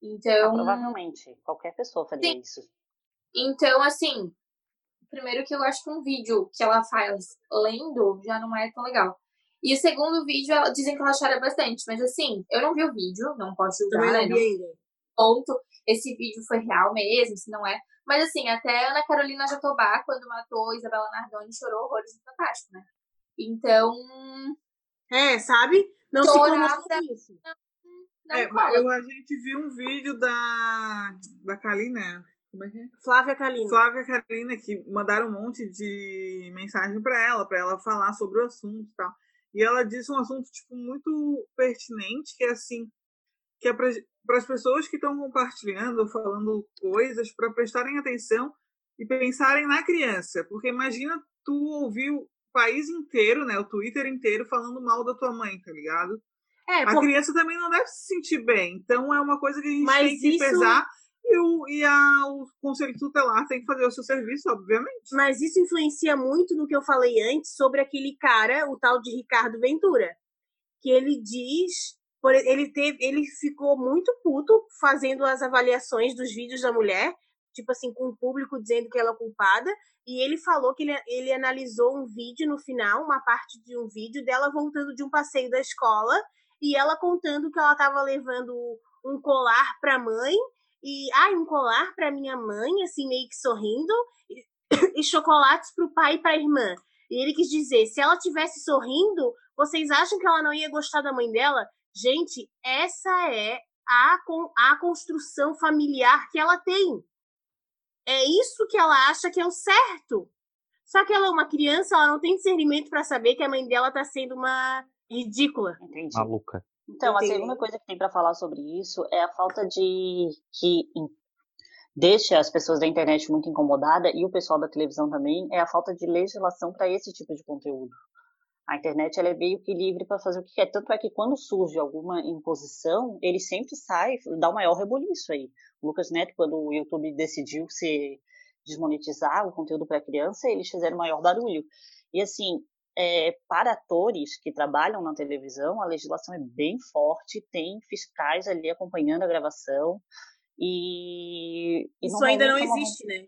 Então, Provavelmente, qualquer pessoa faria Sim. isso. então assim, primeiro que eu acho que um vídeo que ela faz lendo já não é tão legal. E o segundo vídeo, ela, dizem que ela chora bastante, mas assim, eu não vi o vídeo, não posso julgar, Também né? não vi ainda. ponto esse vídeo foi real mesmo, se não é. Mas assim, até Ana Carolina Jatobá, quando matou Isabela Nardoni, chorou horrores no Fantástico, né? Então, É, sabe? Não se por isso. não É, cola. eu, a gente viu um vídeo da, da Kalina, como é que é? Flávia Kalina. Flávia Carolina, que mandaram um monte de mensagem para ela, para ela falar sobre o assunto e tal. E ela disse um assunto, tipo, muito pertinente, que é assim, que é para as pessoas que estão compartilhando, falando coisas, para prestarem atenção e pensarem na criança. Porque imagina tu ouvir o país inteiro, né, o Twitter inteiro, falando mal da tua mãe, tá ligado? É, A por- criança também não deve se sentir bem. Então é uma coisa que a gente Mas tem que isso- pesar. E, o, e a, o Conselho Tutelar tem que fazer o seu serviço, obviamente. Mas isso influencia muito no que eu falei antes sobre aquele cara, o tal de Ricardo Ventura. Que ele diz. Ele, teve, ele ficou muito puto fazendo as avaliações dos vídeos da mulher, tipo assim, com o público dizendo que ela é culpada. E ele falou que ele, ele analisou um vídeo no final, uma parte de um vídeo dela voltando de um passeio da escola e ela contando que ela estava levando um colar para a mãe e ai, um colar para minha mãe, assim meio que sorrindo e (coughs) chocolates para o pai e para a irmã. E ele quis dizer, se ela tivesse sorrindo, vocês acham que ela não ia gostar da mãe dela? Gente, essa é a, con- a construção familiar que ela tem. É isso que ela acha que é o certo. Só que ela é uma criança, ela não tem discernimento para saber que a mãe dela tá sendo uma ridícula. Entendi. Maluca. Então, a segunda coisa que tem para falar sobre isso é a falta de que deixa as pessoas da internet muito incomodadas e o pessoal da televisão também é a falta de legislação para esse tipo de conteúdo. A internet ela é meio que livre para fazer o que quer, tanto é que quando surge alguma imposição, ele sempre sai, dá o maior reboliço aí. O Lucas Neto, quando o YouTube decidiu se desmonetizar o conteúdo para criança, eles fizeram o maior barulho. E assim, é, para atores que trabalham na televisão, a legislação é bem forte, tem fiscais ali acompanhando a gravação. E, e Isso ainda não é uma- existe, né?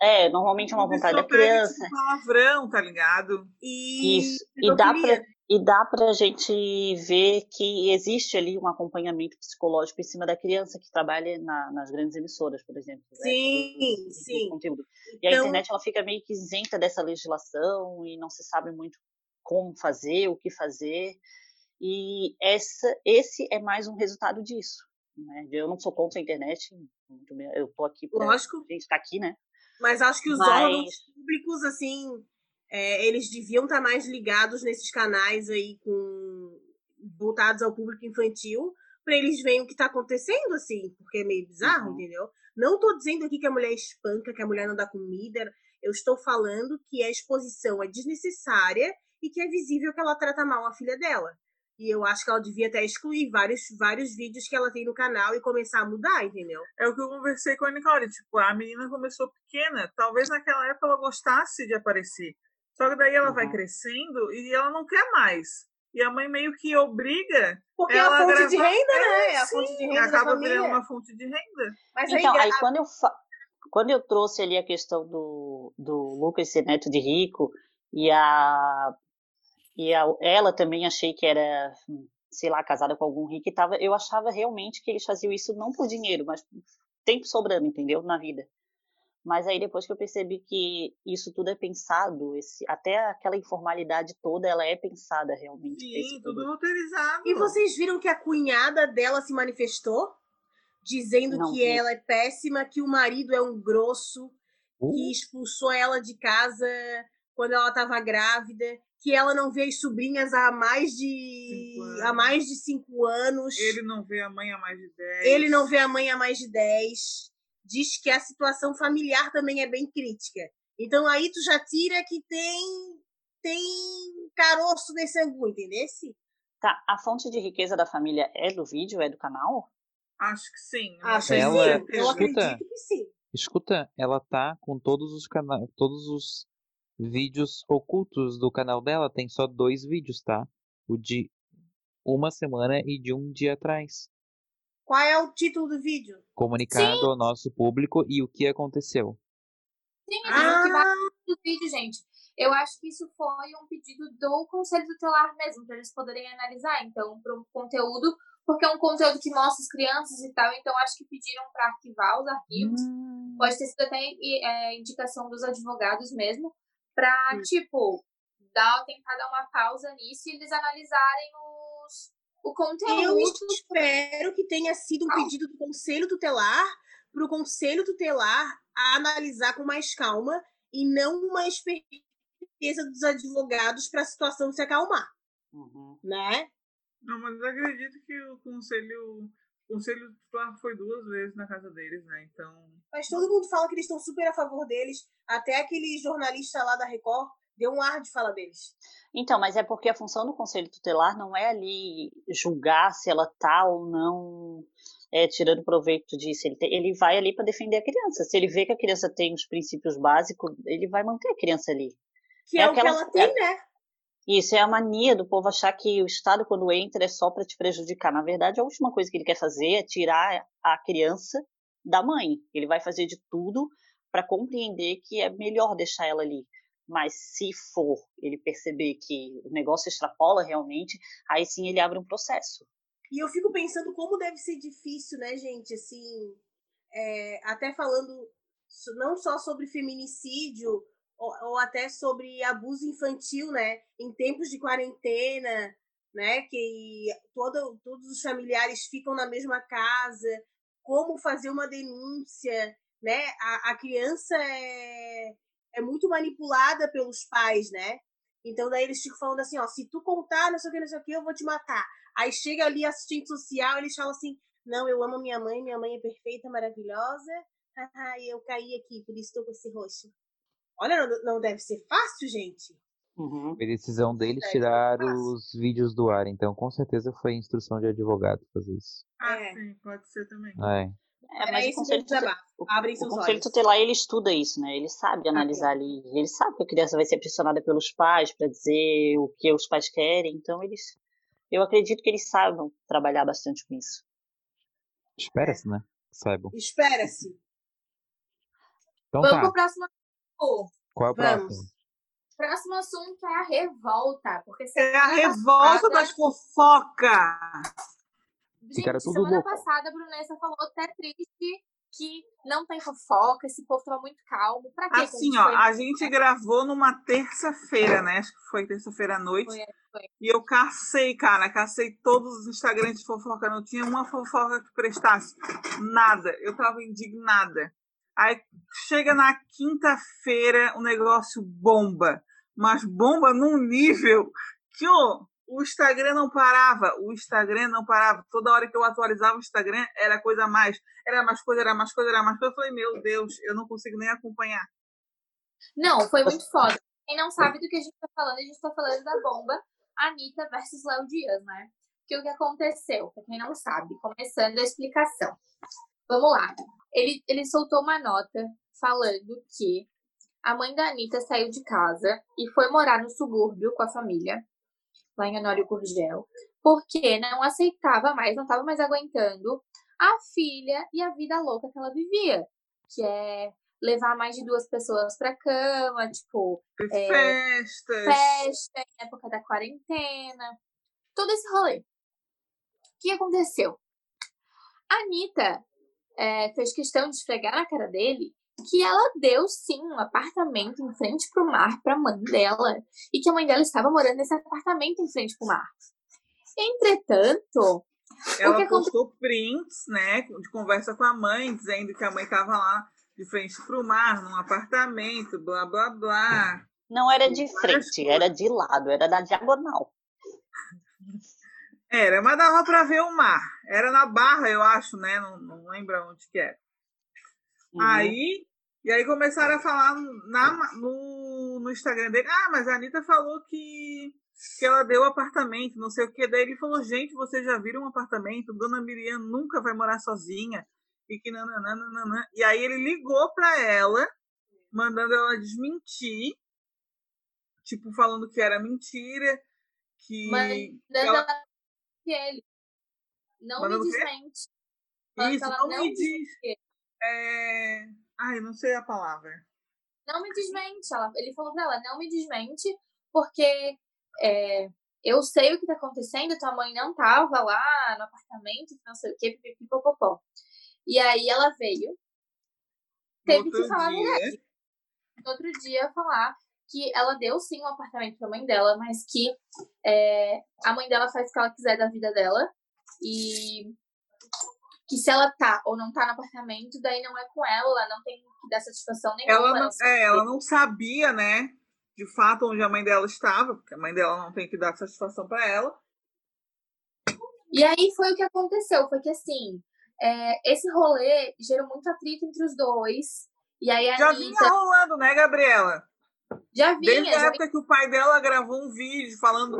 É, normalmente é uma vontade da criança. tipo, palavrão, tá ligado? E Isso. E dá, pedofilia. E dá pra gente ver que existe ali um acompanhamento psicológico em cima da criança que trabalha na- nas grandes emissoras, por exemplo. né, Sim, de sim. conteúdo. E a Então- internet ela fica meio que isenta dessa legislação e não se sabe muito como fazer, o que fazer. E essa, esse é mais um resultado disso. Né? Eu não sou contra a internet, eu tô aqui pra Lógico. gente estar aqui, né? Mas acho que os Mas- órgãos públicos, assim, é, eles deviam estar mais ligados nesses canais aí com voltados ao público infantil, para eles verem o que está acontecendo, assim, porque é meio bizarro, Uhum. entendeu? Não estou dizendo aqui que a mulher espanca, que a mulher não dá comida. Eu estou falando que a exposição é desnecessária e que é visível que ela trata mal a filha dela. E eu acho que ela devia até excluir vários, vários vídeos que ela tem no canal e começar a mudar, entendeu? É o que eu conversei com a Nicole. Tipo, a menina começou pequena. Talvez naquela época ela gostasse de aparecer. Só que daí ela uhum. vai crescendo e ela não quer mais. E a mãe meio que obriga. Porque é a fonte gravar... de renda, né? É a fonte de renda. Acaba virando uma fonte de renda. Mas então, aí, aí quando eu fa... quando eu trouxe ali a questão do, do Lucas ser neto de rico e a e a, ela também achei que era, sei lá, casada com algum rico e tava, eu achava realmente que eles faziam isso não por dinheiro, mas tempo sobrando, entendeu? Na vida. Mas aí depois que eu percebi que isso tudo é pensado, esse, até aquela informalidade toda, ela é pensada realmente. Sim, tudo roteirizado. E vocês viram que a cunhada dela se manifestou? Dizendo Não, que ela é péssima, que o marido é um grosso, uh. que expulsou ela de casa quando ela estava grávida, que ela não vê as sobrinhas há mais de há mais de cinco anos. Ele não vê a mãe há mais de dez. Ele não vê a mãe há mais de dez. Diz que a situação familiar também é bem crítica. Então aí tu já tira que tem tem caroço nesse angu, entendesse? Tá, a fonte de riqueza da família é do vídeo, é do canal? Acho que sim. Acho ela, que sim. Eu acredito que sim. Escuta, ela tá com todos os canais, todos os vídeos ocultos do canal dela. Tem só dois vídeos, tá? O de uma semana e de um dia atrás. Qual é o título do vídeo? Comunicado Sim. ao nosso público e o que aconteceu. Sim, ah. do vídeo, gente. Eu acho que isso foi um pedido do Conselho Tutelar mesmo, para eles poderem analisar. Então, para um conteúdo, porque é um conteúdo que mostra as crianças e tal, então acho que pediram para arquivar os arquivos. Hum. Pode ter sido até é, indicação dos advogados mesmo, para, hum. tipo, dar, tentar dar uma pausa nisso e eles analisarem os, o conteúdo. Eu espero que tenha sido um pedido do Conselho Tutelar para o Conselho Tutelar analisar com mais calma e não uma esperteza dos advogados para a situação se acalmar. Uhum. Né? Não, mas eu acredito que o Conselho o conselho foi duas vezes na casa deles, né? Então. Mas todo mundo fala que eles estão super a favor deles. Até aquele jornalista lá da Record deu um ar de fala deles. Então, mas é porque a função do conselho tutelar não é ali julgar se ela tá ou não é, tirando proveito disso. Ele, tem, ele vai ali para defender a criança. Se ele vê que a criança tem os princípios básicos, ele vai manter a criança ali. Que é, é o aquela, que ela tem, é, né? Isso é a mania do povo achar que o Estado, quando entra, é só para te prejudicar. Na verdade, a última coisa que ele quer fazer é tirar a criança da mãe. Ele vai fazer de tudo para compreender que é melhor deixar ela ali. Mas se for ele perceber que o negócio extrapola realmente, aí sim ele abre um processo. E eu fico pensando como deve ser difícil, né, gente? Assim, é, até falando não só sobre feminicídio, ou, ou até sobre abuso infantil, né? Em tempos de quarentena, né? Que todo, todos os familiares ficam na mesma casa, como fazer uma denúncia, né? A, a criança é, é muito manipulada pelos pais, né? Então daí eles ficam falando assim, ó, se tu contar, não sei o que, não sei o que, eu vou te matar. Aí chega ali assistente social, eles falam assim, não, eu amo minha mãe, minha mãe é perfeita, maravilhosa, (laughs) e eu caí aqui, por isso estou com esse rosto. Olha, não, não deve ser fácil, gente. Uhum. A decisão deles é, tirar os vídeos do ar, então com certeza foi instrução de advogado fazer isso. Ah, é. sim, pode ser também. É. É, mas o conselho, tutelar, o, o conselho tutelar ele estuda isso, né? Ele sabe analisar ali, ele sabe que a criança vai ser pressionada pelos pais para dizer o que os pais querem, então eles, eu acredito que eles saibam trabalhar bastante com isso. Espera-se, né? Saibam. Espera-se. Então Vamos tá. pro próximo qual é o próximo? Próximo assunto é a revolta. Porque é a revolta das fofocas. Gente, semana louco. passada a Brunessa falou até triste que não tem fofoca, esse povo tava muito calmo. Pra quê? Assim, a ó, a gente gravou numa terça-feira, né? Acho que foi terça-feira à noite. Foi, foi. E eu cacei, cara, cacei todos os Instagrams de fofoca. Não tinha uma fofoca que prestasse. Nada. Eu tava indignada. Aí chega na quinta-feira, o negócio bomba. Mas bomba num nível que oh, o Instagram não parava. O Instagram não parava. Toda hora que eu atualizava o Instagram, era coisa a mais. Era mais coisa, era mais coisa, era mais coisa. Eu falei, meu Deus, eu não consigo nem acompanhar. Não, foi muito foda. quem não sabe do que a gente tá falando, a gente tá falando da bomba Anitta versus Léo Dias, né? Que o que aconteceu, pra quem não sabe, começando a explicação. Vamos lá. Ele, ele soltou uma nota falando que a mãe da Anitta saiu de casa e foi morar no subúrbio com a família, lá em Honório Gurgel, porque não aceitava mais, não estava mais aguentando a filha e a vida louca que ela vivia, que é levar mais de duas pessoas pra cama, tipo. É, Festas. Festa, em época da quarentena. Todo esse rolê. O que aconteceu? A Anitta é, fez questão de esfregar na cara dele que ela deu sim um apartamento em frente pro mar pra mãe dela e que a mãe dela estava morando nesse apartamento em frente pro mar. Entretanto, ela postou prints, né, de conversa com a mãe, dizendo que a mãe estava lá de frente para o mar, num apartamento, blá blá blá. Não era de frente, era de lado, era da diagonal. Era, mas dava para ver o mar. Era na Barra, eu acho, né? Não, não lembro onde que era. Uhum. Aí, e aí começaram a falar na, no, no Instagram dele, ah, mas a Anitta falou que, que ela deu apartamento, não sei o que. Daí ele falou, gente, vocês já viram um apartamento? Dona Miriam nunca vai morar sozinha e que nananana. E aí ele ligou para ela, mandando ela desmentir, tipo, falando que era mentira, que. Mandando ela... ele. Não mandando me desmente. Isso, não, não, me diz. É... Ai, não sei a palavra. Não me desmente. Ela, ele falou pra ela, não me desmente, porque é, eu sei o que tá acontecendo, tua mãe não tava lá no apartamento, não sei o que, pipipipopopó. E aí ela veio, teve Outro que falar dia. No outro dia falar que ela deu sim um apartamento pra mãe dela, mas que é, a mãe dela faz o que ela quiser da vida dela. E que se ela tá ou não tá no apartamento, daí não é com ela, ela não tem que dar satisfação nenhuma. Ela não, é, ela não sabia, né, de fato onde a mãe dela estava, porque a mãe dela não tem que dar satisfação para ela. E aí foi o que aconteceu, foi que assim, é, esse rolê gerou muito atrito entre os dois. E aí a Já Anitta... vinha rolando, né, Gabriela? Já vinha. Desde a época vinha... que o pai dela gravou um vídeo falando,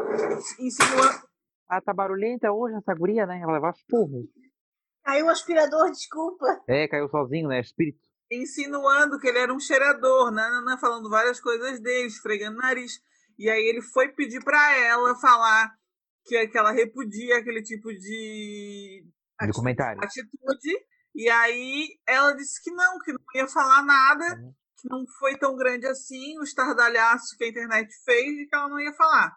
insinuando. Ah, tá barulhenta hoje essa guria, né? Ela leva porra. Caiu o aspirador, (laughs) desculpa. É, caiu sozinho, né? Espírito. Insinuando que ele era um cheirador, né? falando várias coisas dele, esfregando o nariz. E aí ele foi pedir para ela falar que, que ela repudia aquele tipo de, Documentário. atitude. E aí ela disse que não, que não ia falar nada, uhum. que não foi tão grande assim o estardalhaço que a internet fez e que ela não ia falar.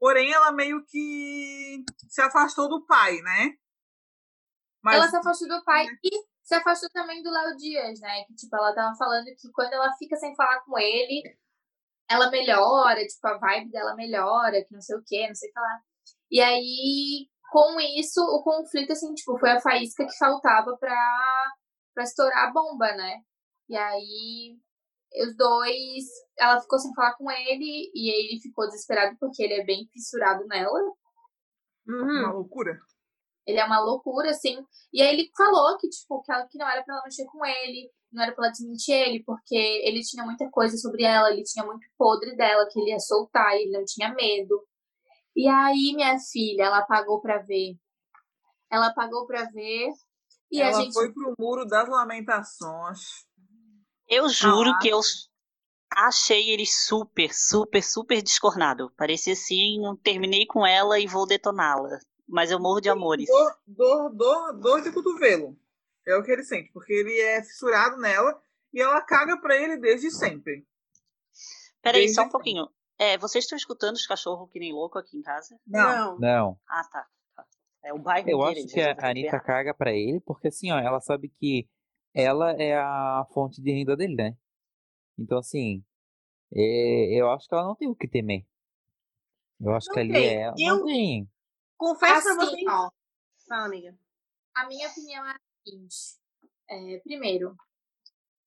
Porém, ela meio que se afastou do pai, né? Mas... Ela se afastou do pai e se afastou também do Léo Dias, né? Que, tipo, ela tava falando que quando ela fica sem falar com ele, ela melhora, tipo, a vibe dela melhora, que não sei o que, não sei o que lá. E aí, com isso, o conflito, assim, tipo, foi a faísca que faltava pra, pra estourar a bomba, né? E aí, os dois, ela ficou sem falar com ele e ele ficou desesperado porque ele é bem fissurado nela. Uhum. Uma loucura. Ele é uma loucura, assim. E aí ele falou que, tipo, que, ela, que não era pra ela mexer com ele, não era pra ela desmentir ele, porque ele tinha muita coisa sobre ela, ele tinha muito podre dela, que ele ia soltar, ele não tinha medo. E aí, minha filha, ela pagou para ver. Ela pagou para ver. E ela a gente foi pro muro das lamentações. Eu juro ah. que eu achei ele super, super, super descornado. Parecia assim, não terminei com ela e vou detoná-la. Mas eu morro de amores. Dor, dor, dor, dor de cotovelo. É o que ele sente, porque ele é fissurado nela e ela caga pra ele desde sempre. Peraí, desde só um pouquinho. É, vocês estão escutando os cachorros que nem louco aqui em casa? Não. Não. Ah, tá. tá. É o bairro Eu acho que a Anitta caga pra ele, porque assim, ó, ela sabe que ela é a fonte de renda dele, né? Então, assim, é, eu acho que ela não tem o que temer. Eu acho não que ali tem. é. Eu não tem. Confesso assim, pra vocês. Ó, Fala, amiga. A minha opinião é a seguinte. É, primeiro,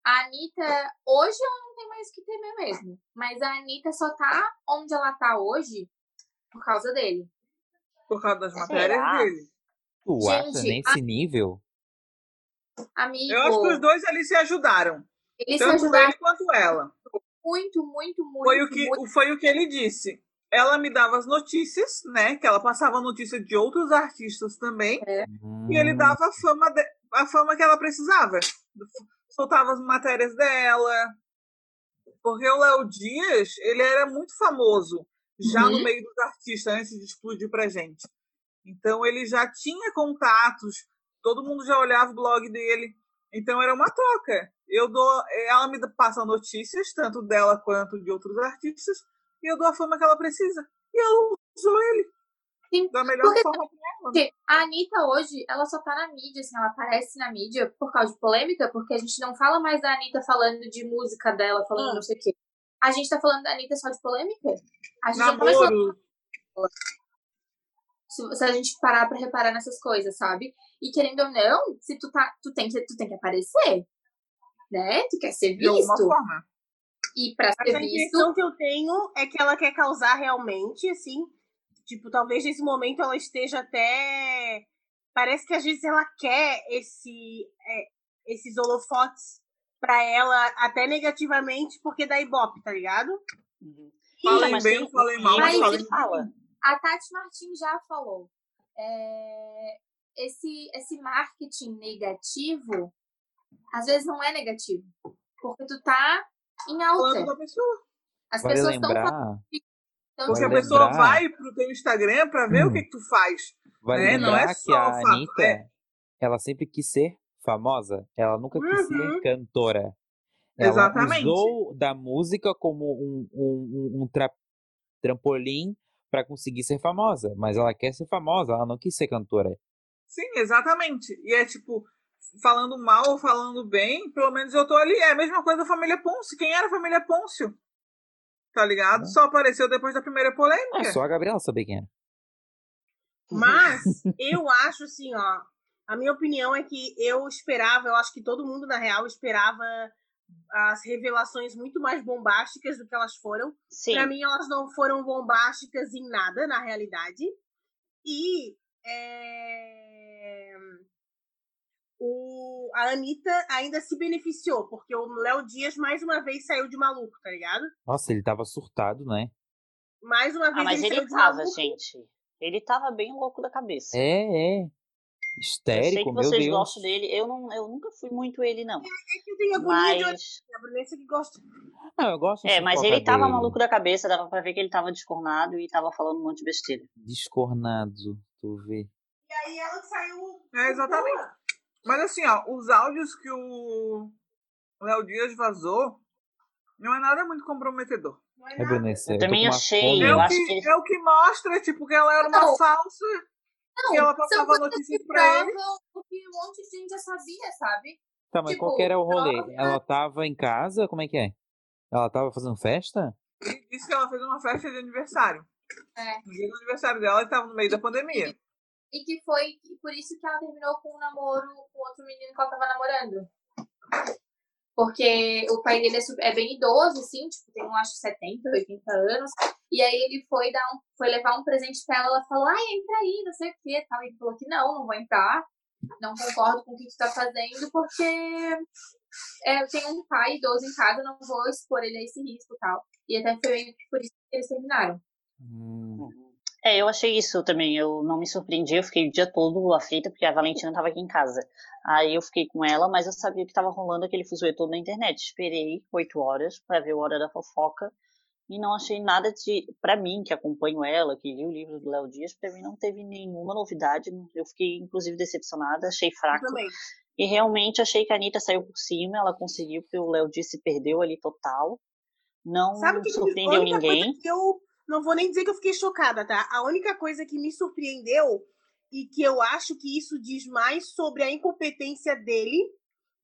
a Anitta, hoje ela não tem mais o que temer mesmo. Mas a Anitta só tá onde ela tá hoje por causa dele. Por causa das matérias Será? dele. Tu Gente, acha nesse a... nível? Amigo. Eu acho que os dois ali se ajudaram. Eles tanto se ajudaram. ele quanto ela. muito, muito, muito. Foi o que, muito... foi o que ele disse. Ela me dava as notícias, né? Que ela passava notícia de outros artistas também. É. E ele dava a fama, de, a fama que ela precisava. Soltava as matérias dela. Porque o Léo Dias, ele era muito famoso já Uhum. no meio dos artistas, antes de explodir pra gente. Então ele já tinha contatos, todo mundo já olhava o blog dele. Então era uma troca. Eu dou, ela me passa notícias, tanto dela quanto de outros artistas, e eu dou a fama que ela precisa. E ela usou ele Sim, da melhor porque- forma pra ela. Porque a Anitta hoje, ela só tá na mídia, assim, ela aparece na mídia por causa de polêmica, porque a gente não fala mais da Anitta falando de música dela, falando Ah. não sei o quê. A gente tá falando da Anitta só de polêmica? A gente tá falando Namoro, se, se a gente parar pra reparar nessas coisas, sabe? E querendo ou não, se tu tá, tu tem que, tu tem que aparecer, né? Tu quer ser de alguma visto. forma. E pra Mas ser a visto, impressão que eu tenho é que ela quer causar realmente, assim. Tipo, talvez nesse momento ela esteja até. Parece que às vezes ela quer esse, é, esses holofotes pra ela, até negativamente, porque dá ibope, tá ligado? Uhum. Falem mas bem, tem- falem mal, mas que fala. a Tati Martins já falou. é, esse, esse marketing negativo, às vezes não é negativo. Porque tu tá em alta. da pessoa. As Vale pessoas estão lembrar, falando. Então, Porque a pessoa lembrar- vai pro teu Instagram pra ver o Hum. que, que tu faz. vale né? Não é lembrar que só a o fato, Anitta, é. ela sempre quis ser famosa. Ela nunca quis Uhum. ser cantora. Ela Exatamente. usou da música como um, um, um, um tra- trampolim para conseguir ser famosa. Mas ela quer ser famosa, ela não quis ser cantora. Sim, exatamente. E é tipo, falando mal ou falando bem, pelo menos eu tô ali. É a mesma coisa da família Pôncio. Quem era a família Pôncio? Tá ligado? É. Só apareceu depois da primeira polêmica. É só a Gabriela saber quem era. Mas (laughs) eu acho assim, ó. A minha opinião é que eu esperava, eu acho que todo mundo, na real, esperava as revelações muito mais bombásticas do que elas foram. Sim. Pra mim, elas não foram bombásticas em nada, na realidade. E é, o... a Anitta ainda se beneficiou, porque o Léo Dias mais uma vez saiu de maluco, tá ligado? Nossa, ele tava surtado, né? Mais uma vez Ah, mas ele, ele saiu de tava, maluco. gente. Ele tava bem louco da cabeça. É, é. Eu Histérico, sei que vocês Deus. gostam dele. Eu, não, eu nunca fui muito ele, não. É que eu tenho agonia de olhar Mas. a Brunessa que gosta. Não, eu gosto É, mas ele tava dele. maluco da cabeça, dava pra ver que ele tava descornado e tava falando um monte de besteira. Descornado, tu vê. E aí ela saiu. É, exatamente. Mas assim, ó, os áudios que o Léo Dias vazou não é nada muito comprometedor. É É, Eu também achei. É eu o, acho que, que é o que mostra, tipo, que ela era uma Não. falsa, não, que ela são passava notícias que pra ele. o que um monte de gente já sabia, sabe? Tá, mas qual Tipo, que era o rolê? prova- Ela tava em casa? Como é que é? Ela tava fazendo festa? Ele disse que ela fez uma festa de aniversário. É. No dia do aniversário dela, e estava no meio da pandemia. E que foi por isso que ela terminou com um namoro com outro menino que ela tava namorando. Porque o pai dele é, é bem idoso, assim, tipo, tem, eu acho, 70, 80 anos. E aí ele foi dar um, foi levar um presente pra ela, ela falou, ai, entra aí, não sei o que, tal. E ele falou que não, não vou entrar. Não concordo com o que tu tá fazendo, porque é, eu tenho um pai idoso em casa, não vou expor ele a esse risco e tal. E até foi por isso que eles terminaram. Hum, É, eu achei isso também. Eu não me surpreendi, eu fiquei o dia todo aflita, porque a Valentina tava aqui em casa. Aí eu fiquei com ela, mas eu sabia que tava rolando aquele fuzuê todo na internet. Esperei oito horas pra ver o Hora da Fofoca e não achei nada de. Pra mim, que acompanho ela, que li o livro do Léo Dias, pra mim não teve nenhuma novidade. Eu fiquei, inclusive, decepcionada, achei fraco. também. E realmente achei que a Anitta saiu por cima, ela conseguiu, porque o Léo Dias se perdeu ali total. Não Sabe que, que surpreendeu única ninguém. que eu não vou nem dizer que eu fiquei chocada, tá? A única coisa que me surpreendeu e que eu acho que isso diz mais sobre a incompetência dele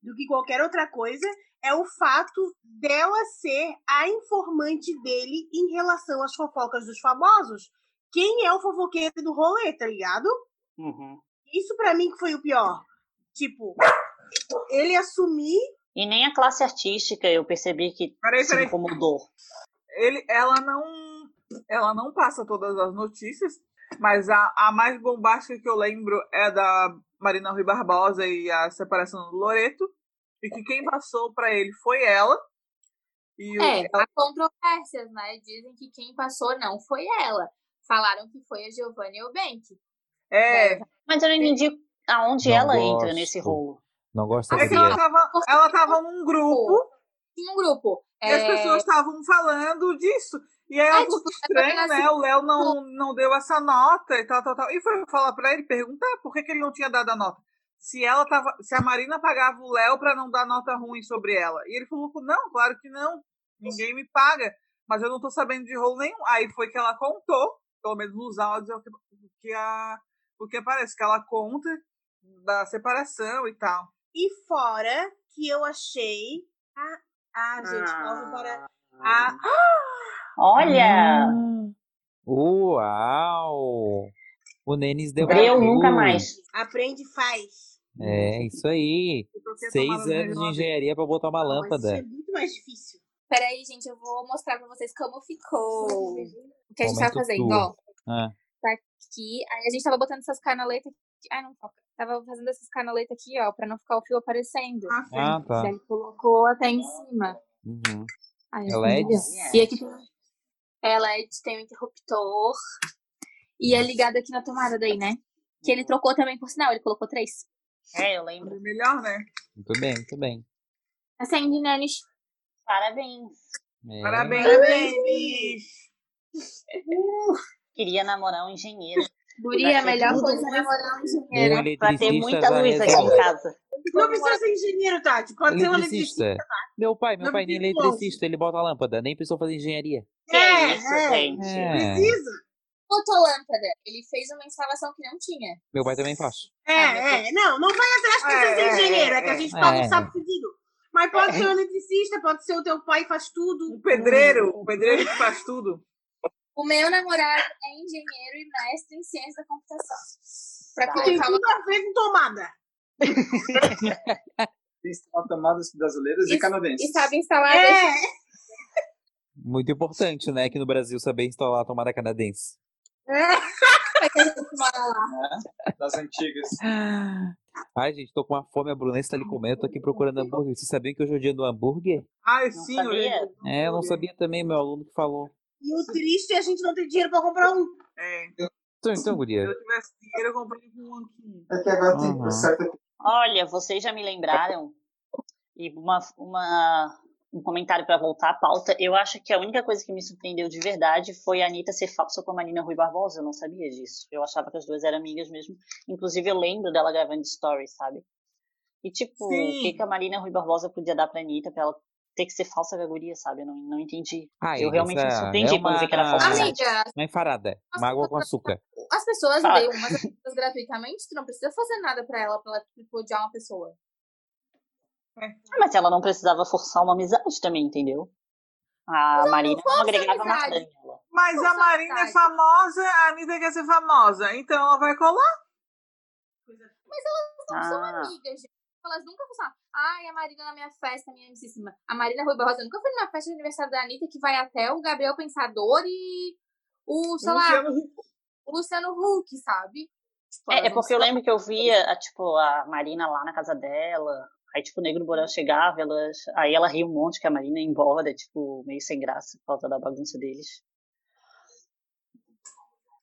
do que qualquer outra coisa é o fato dela ser a informante dele em relação às fofocas dos famosos. Quem é o fofoqueiro do rolê, tá ligado? Uhum. Isso pra mim que foi o pior. Tipo, ele assumir E nem a classe artística eu percebi que Peraí, se peraí. incomodou. Ele, ela não, ela não passa todas as notícias, mas a, a mais bombástica que eu lembro é da Marina Rui Barbosa e a separação do Loreto, e que quem passou pra ele foi ela. E o- É, ela- há controvérsias, né? Dizem que quem passou não foi ela. Falaram que foi a Giovanna Eubank. é, Mas eu não entendi aonde Não ela entra gosto. nesse rolo. Não gosto é que ela tava, ela tava num grupo um grupo. e as é, pessoas estavam falando disso. E aí ela É, falou tipo, estranho, né? O Léo não, não deu essa nota e tal, tal, tal. E foi falar pra ele, perguntar por que, que ele não tinha dado a nota. Se ela tava. Se a Marina pagava o Léo pra não dar nota ruim sobre ela. E ele falou, não, claro que não. Ninguém me paga. Mas eu não tô sabendo de rolo nenhum. Aí foi que ela contou, pelo menos nos áudios, é o que, o que, a, o que parece, que ela conta da separação e tal. E fora que eu achei. Ah, ah gente, pausa para. A, Olha! Hum. Uau! O Nenis deu eu nunca mais. aprende e faz. É, isso aí. Seis anos de engenharia pra botar uma mas lâmpada. Isso é muito mais difícil. Peraí, gente, eu vou mostrar pra vocês como ficou. O que a gente tava Momento fazendo, tu. ó. Ah, Tá aqui. Aí a gente tava botando essas canaletas aqui. Ai, não toca. Tava fazendo essas canaletas aqui, ó, pra não ficar o fio aparecendo. Ah, sim. ah, tá. Ele colocou até em cima. Uhum. Aí, É LED? entendeu? E aqui tem, é LED, tem um interruptor. E é ligado aqui na tomada daí, né? Que ele trocou também, por sinal, ele colocou três. É, eu lembro. Melhor, né? Muito bem, muito bem. Acende, Nenis. Parabéns. É. Parabéns, Nenis. Queria namorar um engenheiro. Guria, a melhor coisa é namorar um Um engenheiro. Pra ter muita luz aqui em casa. Não precisa ser engenheiro, Tati. Pode ser um eletricista. Meu pai, meu Não pai nem ir eletricista, ele bota a lâmpada, nem precisou fazer engenharia. Que é isso, é, gente? É. Precisa. Fotolâmpada. Ele fez uma instalação que não tinha. Meu pai também faz. É, é. Não, não vai atrás de É, precisa ser é, engenheiro. É, é, que a gente é. paga É. um sapo fedido. Mas pode ser um eletricista, pode ser o teu pai faz tudo. Um pedreiro, um pedreiro que faz tudo. O meu namorado é engenheiro e mestre em ciência da computação. Pra Tem colocar uma... tudo a ver com tomada. (laughs) Tem tomadas brasileiras e Isso- canadenses. E sabe instalar... É. Muito importante, né, aqui no Brasil saber instalar a tomada canadense. que (laughs) né? Das antigas. Ai, gente, tô com uma fome, a Brunessa tá ali comendo, tô aqui procurando hambúrguer. Vocês sabiam que hoje é o dia do hambúrguer? Ai, Não sim, sabia? eu É, eu não sabia também, meu aluno que falou. E o triste é a gente não ter dinheiro pra comprar um. É, Então, então, se guria. eu tivesse dinheiro, eu comprei com um aqui. É que agora tem Uhum. Olha, vocês já me lembraram. E uma, uma, um comentário para voltar à pauta. Eu acho que a única coisa que me surpreendeu de verdade foi a Anitta ser falsa com a Marina Rui Barbosa. Eu não sabia disso. Eu achava que as duas eram amigas mesmo. Inclusive, eu lembro dela gravando stories, sabe? E, tipo, Sim. o que, que a Marina Rui Barbosa podia dar pra Anitta pra ela ter que ser falsa com a guria, sabe? Eu não, não entendi. Ah, eu realmente me surpreendi é quando vi que era uma- falsa. Amiga, Uma enfarada. Uma água com açúcar. as pessoas Ah. odeiam umas outras (laughs) gratuitamente, tu não precisa fazer nada pra ela, pra ela tipo, odiar uma pessoa. Ah, Mas ela não precisava forçar uma amizade também, entendeu? A Marina não força agregava nada nela. Mas a Força Marina é amizade. famosa, a Anitta quer ser famosa. Então ela vai colar. Não são Ah. amigas, gente. Elas nunca falam, ai, a Marina na minha festa, minha amicíssima. A Marina Rui Barrosa nunca foi numa festa de aniversário da Anitta que vai até o Gabriel Pensador e o, sei lá, o Luciano Huck, sabe? Tipo, É, elas é não porque eu são- lembro que eu via, a, tipo, a Marina lá na casa dela. Aí, tipo, o Negro Borel chegava, elas, aí ela ria um monte que a Marina ia embora, tipo, meio sem graça por causa da bagunça deles.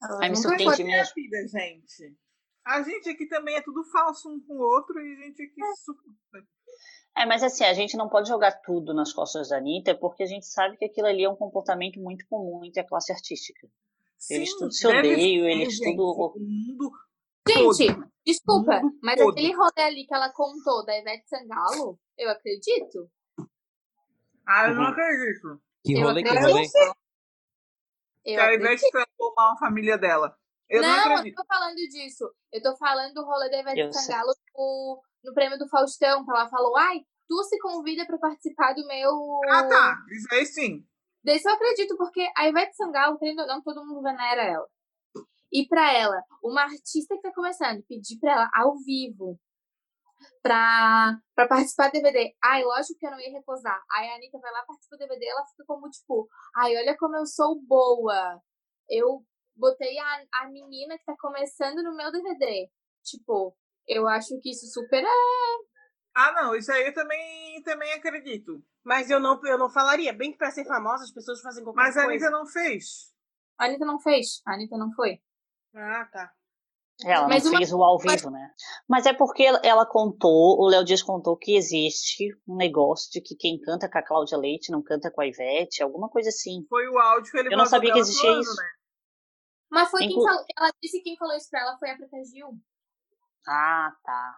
elas Aí me surpreendi a mesmo. vida, gente. A gente aqui também é tudo falso um com o outro e a gente aqui. super- É, mas assim, a gente não pode jogar tudo nas costas da Anitta, porque a gente sabe que aquilo ali é um comportamento muito comum entre a classe artística. Eles tudo se odeiam, eles gente, tudo- O mundo Gente, todo. desculpa, Mundo mas todo. aquele rolê ali que ela contou da Ivete Sangalo, eu acredito. Ah, eu não Uhum. acredito. Que Eu rolê, que acredito. rolê. Eu que a acredito. Ivete mal a família dela. Eu não, não, eu não acredito. tô falando disso. Eu tô falando do rolê da Ivete Eu. Sangalo no, no prêmio do Faustão, que ela falou, ai, tu se convida pra participar do meu... Ah, tá. Isso aí sim. Desse eu acredito, porque a Ivete Sangalo, querendo ou não, todo mundo venera ela. E pra ela, uma artista que tá começando, pedir pra ela ao vivo pra, pra participar do DVD. Ai, lógico que eu não ia recusar. Aí a Anitta vai lá, participa do DVD, ela fica como, tipo, ai, olha como eu sou boa. Eu botei a, a menina que tá começando no meu DVD. Tipo, eu acho que isso super é Ah, não, isso aí eu também, também acredito. Mas eu não, eu não falaria. Bem que pra ser famosa as pessoas fazem qualquer Mas a coisa. Anitta não fez. A Anitta não fez. A Anitta não foi. Ah, tá. Ela Mas não uma- fez o ao vivo, né? Mas é porque ela- contou, o Léo Dias contou que existe um negócio de que quem canta com a Cláudia Leite não canta com a Ivete, alguma coisa assim. Foi o áudio que ele Eu não sabia que existia falando, isso. né? Mas foi Inclu- quem falou. Ela disse que quem falou isso pra ela foi a Preta Gil. Ah, tá.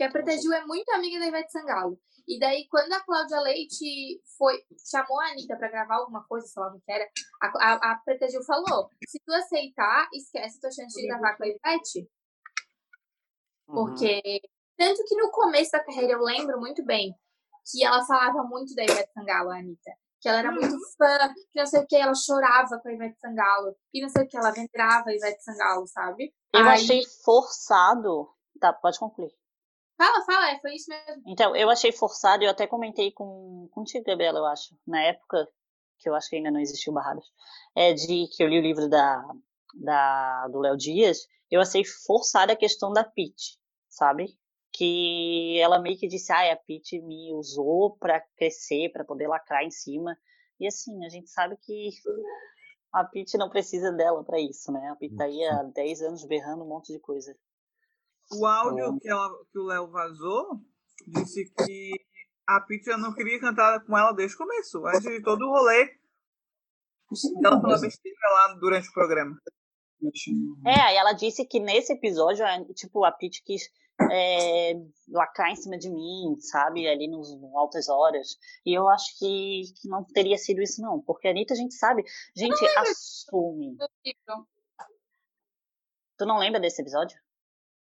Porque a Preta Gil é muito amiga da Ivete Sangalo. E daí, quando a Cláudia Leite foi, chamou a Anitta pra gravar alguma coisa, sei lá o que era, a, a, a Preta Gil falou: se tu aceitar, esquece tua chance de gravar com a Ivete. Uhum. Porque. Tanto que no começo da carreira eu lembro muito bem que ela falava muito da Ivete Sangalo, a Anitta. Que ela era muito fã, que não sei o que, ela chorava com a Ivete Sangalo. E não sei o que, ela venerava a Ivete Sangalo, sabe? Eu Aí- achei forçado. Tá, pode concluir. Fala, fala, é, foi isso mesmo. Então, eu achei forçado, eu até comentei com contigo, Gabriela, eu acho, na época, que eu acho que ainda não existiu Barradas, é de que eu li o livro da, da do Léo Dias, eu achei forçada a questão da Pete, sabe? Que ela meio que disse, ah, a Pete me usou pra crescer, pra poder lacrar em cima. E assim, a gente sabe que a Pete não precisa dela pra isso, né? A Pete tá aí há 10 anos berrando um monte de coisa. O áudio que, ela, que o Léo vazou disse que a Pitty não queria cantar com ela desde o começo, antes de todo o rolê. Ela falou besteira lá durante o programa. É, aí ela disse que nesse episódio, a- tipo, a Pete quis é, lacrar em cima de mim, sabe? Ali nos no altas horas. E eu acho que, que não teria sido isso, não. Porque a Anitta, a gente sabe. Gente, assume. Tu não lembra desse episódio?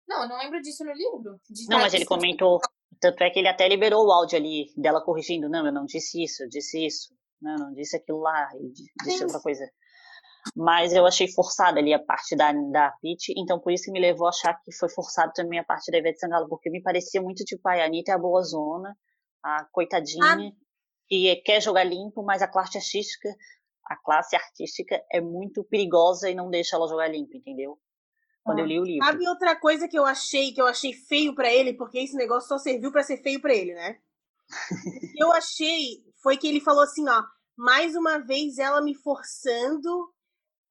Não, eu não lembro disso no livro. Não, mas ele comentou. Tanto é que ele até liberou o áudio ali dela corrigindo. Não, eu não disse isso, eu disse isso. Não, eu não disse aquilo lá, ele di- disse Sim. outra coisa. Mas eu achei forçada ali a parte da, da Pitty, então por isso que me levou a achar que foi forçado também a parte da Ivete Sangalo, porque me parecia muito tipo, a Anitta é a boa zona, a coitadinha, que quer jogar limpo, mas a classe artística, a classe artística é muito perigosa e não deixa ela jogar limpo, entendeu? Quando eu li o livro. Sabe outra coisa que eu achei, que eu achei feio pra ele, porque esse negócio só serviu pra ser feio pra ele, né? O que eu achei foi que ele falou assim, ó, mais uma vez ela me forçando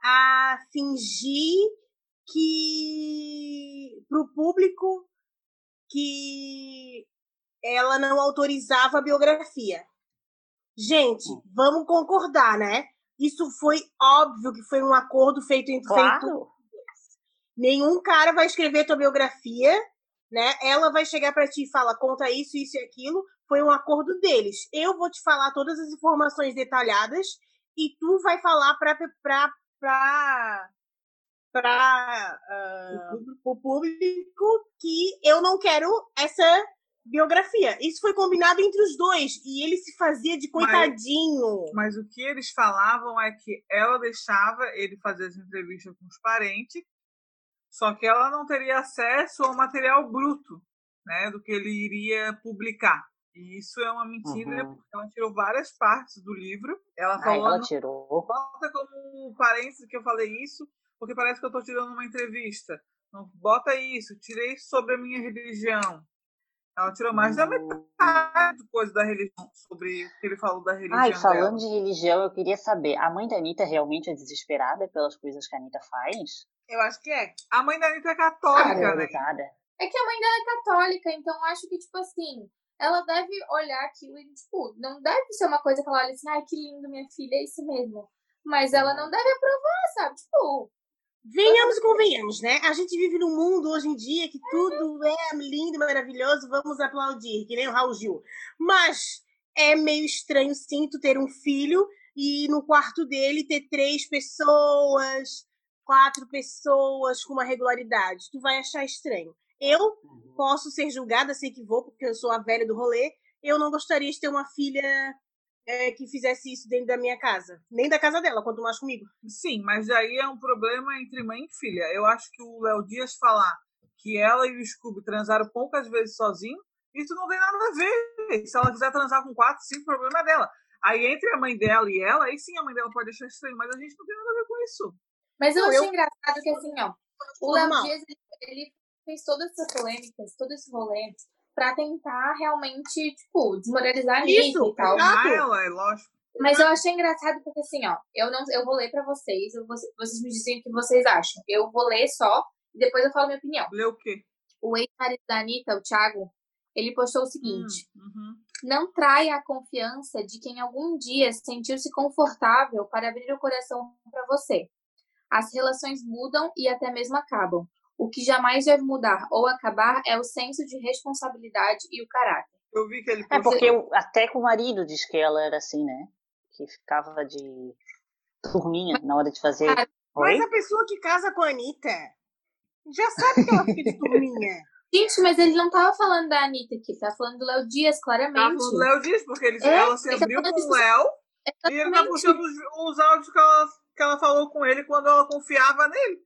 a fingir que pro público que ela não autorizava a biografia. Gente, vamos concordar, né? Isso foi óbvio que foi um acordo feito entre feito Claro. Nenhum cara vai escrever tua biografia, né? Ela vai chegar pra ti e fala, conta isso, isso e aquilo. Foi um acordo deles. Eu vou te falar todas as informações detalhadas e tu vai falar pra pra para o público que eu não quero essa biografia. Isso foi combinado entre os dois e ele se fazia de coitadinho. Mas o que eles falavam é que ela deixava ele fazer as entrevistas com os parentes, só que ela não teria acesso ao material bruto, né, do que ele iria publicar. E isso é uma mentira, Uhum. porque ela tirou várias partes do livro. Ela Ai, falou, ela não tirou. bota como parênteses que eu falei isso, porque parece que eu estou tirando uma entrevista. Não bota isso, tirei sobre a minha religião. Ela tirou mais da metade de coisa da religião, sobre o que ele falou da religião Ai, falando dela. de religião, eu queria saber, a mãe da Anitta realmente é desesperada pelas coisas que a Anitta faz? Eu acho que é. A mãe da Anitta é católica, né? Revoltada. É que a mãe dela é católica, então eu acho que, tipo assim, ela deve olhar aquilo e, tipo, não deve ser uma coisa que ela olha assim, ai, que lindo, minha filha, é isso mesmo. Mas ela não deve aprovar, sabe? Tipo, Venhamos e convenhamos, né? A gente vive num mundo hoje em dia que tudo é lindo, maravilhoso, vamos aplaudir, que nem o Raul Gil. Mas é meio estranho, sim, tu ter um filho e no quarto dele ter três pessoas, quatro pessoas com uma regularidade. Tu vai achar estranho. Eu posso ser julgada, sei que vou, porque eu sou a velha do rolê. Eu não gostaria de ter uma filha é, que fizesse isso dentro da minha casa. Nem da casa dela, quanto mais comigo. Sim, mas aí é um problema entre mãe e filha. Eu acho que o Léo Dias falar que ela e o Scooby transaram poucas vezes sozinho, isso não tem nada a ver. Se ela quiser transar com quatro, cinco, o problema é dela. Aí entre a mãe dela e ela, aí sim a mãe dela pode achar estranho, mas a gente não tem nada a ver com isso. Mas eu Não, achei eu- engraçado que assim, ó, o Léo. Dias, ele, fez todas essas polêmicas, todo esse rolê, pra tentar realmente, tipo, desmoralizar a Isso, Anitta e tal. exato. Ah, ela, é lógico. Mas eu achei engraçado porque assim, ó, eu não, eu vou ler pra vocês, eu vocês me dizem o que vocês acham. Eu vou ler só e depois eu falo minha opinião. Lê o quê? O ex-marido da Anitta, o Thiago, ele postou o seguinte: Hum, uhum. Não traia a confiança de quem algum dia sentiu-se confortável para abrir o coração para você. As relações mudam e até mesmo acabam. O que jamais deve mudar ou acabar é o senso de responsabilidade e o caráter. Eu vi que ele É porque o- até com o marido diz que ela era assim, né? Que ficava de turminha na hora de fazer. Cara, Oi? Mas a pessoa que casa com a Anitta já sabe que ela fica de turminha. (laughs) Gente, mas ele não tava falando da Anitta aqui, tá falando do Léo Dias, Tava claramente. falando do Léo Dias, porque ele, É, ela se ele tá abriu com o Léo e ele tá puxando os, os áudios que ela, que ela falou com ele quando ela confiava nele.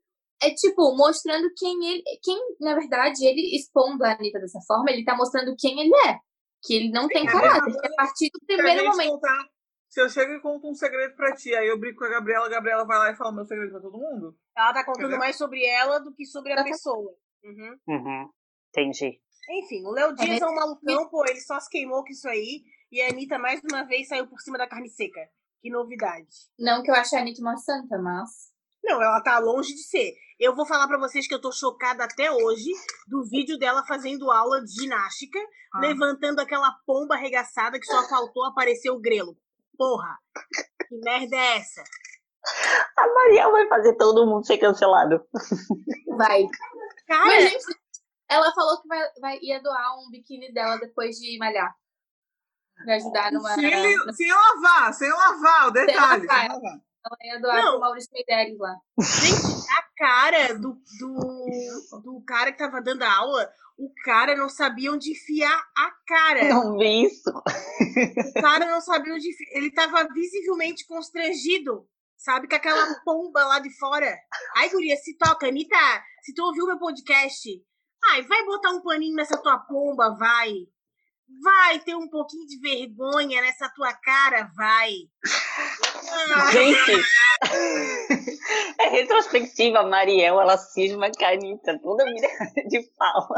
É tipo, mostrando quem ele. Quem, na verdade, ele expondo a Anitta dessa forma, ele tá mostrando quem ele é. Que ele não tem é a caráter. Que a partir do primeiro momento. contar- se eu chego e conto um segredo pra ti, aí eu brinco com a Gabriela, a Gabriela vai lá e fala meu segredo pra todo mundo. Ela tá contando Entendeu? mais sobre ela do que sobre a Exatamente. pessoa. Uhum. Uhum. Entendi. Enfim, o Léo Dias É é um malucão, pô, ele só se queimou com isso aí. E a Anitta, mais uma vez, saiu por cima da carne seca. Que novidade. Não que eu ache a Anitta uma santa, mas. Não, ela tá longe de ser. Eu vou falar pra vocês que eu tô chocada até hoje do vídeo dela fazendo aula de ginástica, Ah. levantando aquela pomba arregaçada que só faltou aparecer o grelo. Porra, que merda é essa? A Maria vai fazer todo mundo ser cancelado. Vai. Cara, Mas, gente, ela falou que vai, vai, ia doar um biquíni dela depois de malhar. Pra ajudar numa. Sem, li- sem lavar, sem lavar, o detalhe. lavar. sem lavar. Ela ia doar Não. Maurício Meirelles lá. gente, a cara do, do, do cara que tava dando a aula, o cara não sabia onde enfiar a cara. Não vi isso. O cara não sabia onde enfiar. Ele tava visivelmente constrangido. Sabe, com aquela pomba lá de fora. Ai, guria, se toca, Anitta, se tu ouviu meu podcast, ai, vai botar um paninho nessa tua pomba, vai. Vai ter um pouquinho de vergonha nessa tua cara, vai. (laughs) Gente, é retrospectiva, Mariel, ela cisma com a Anitta, toda virada (laughs) de fala.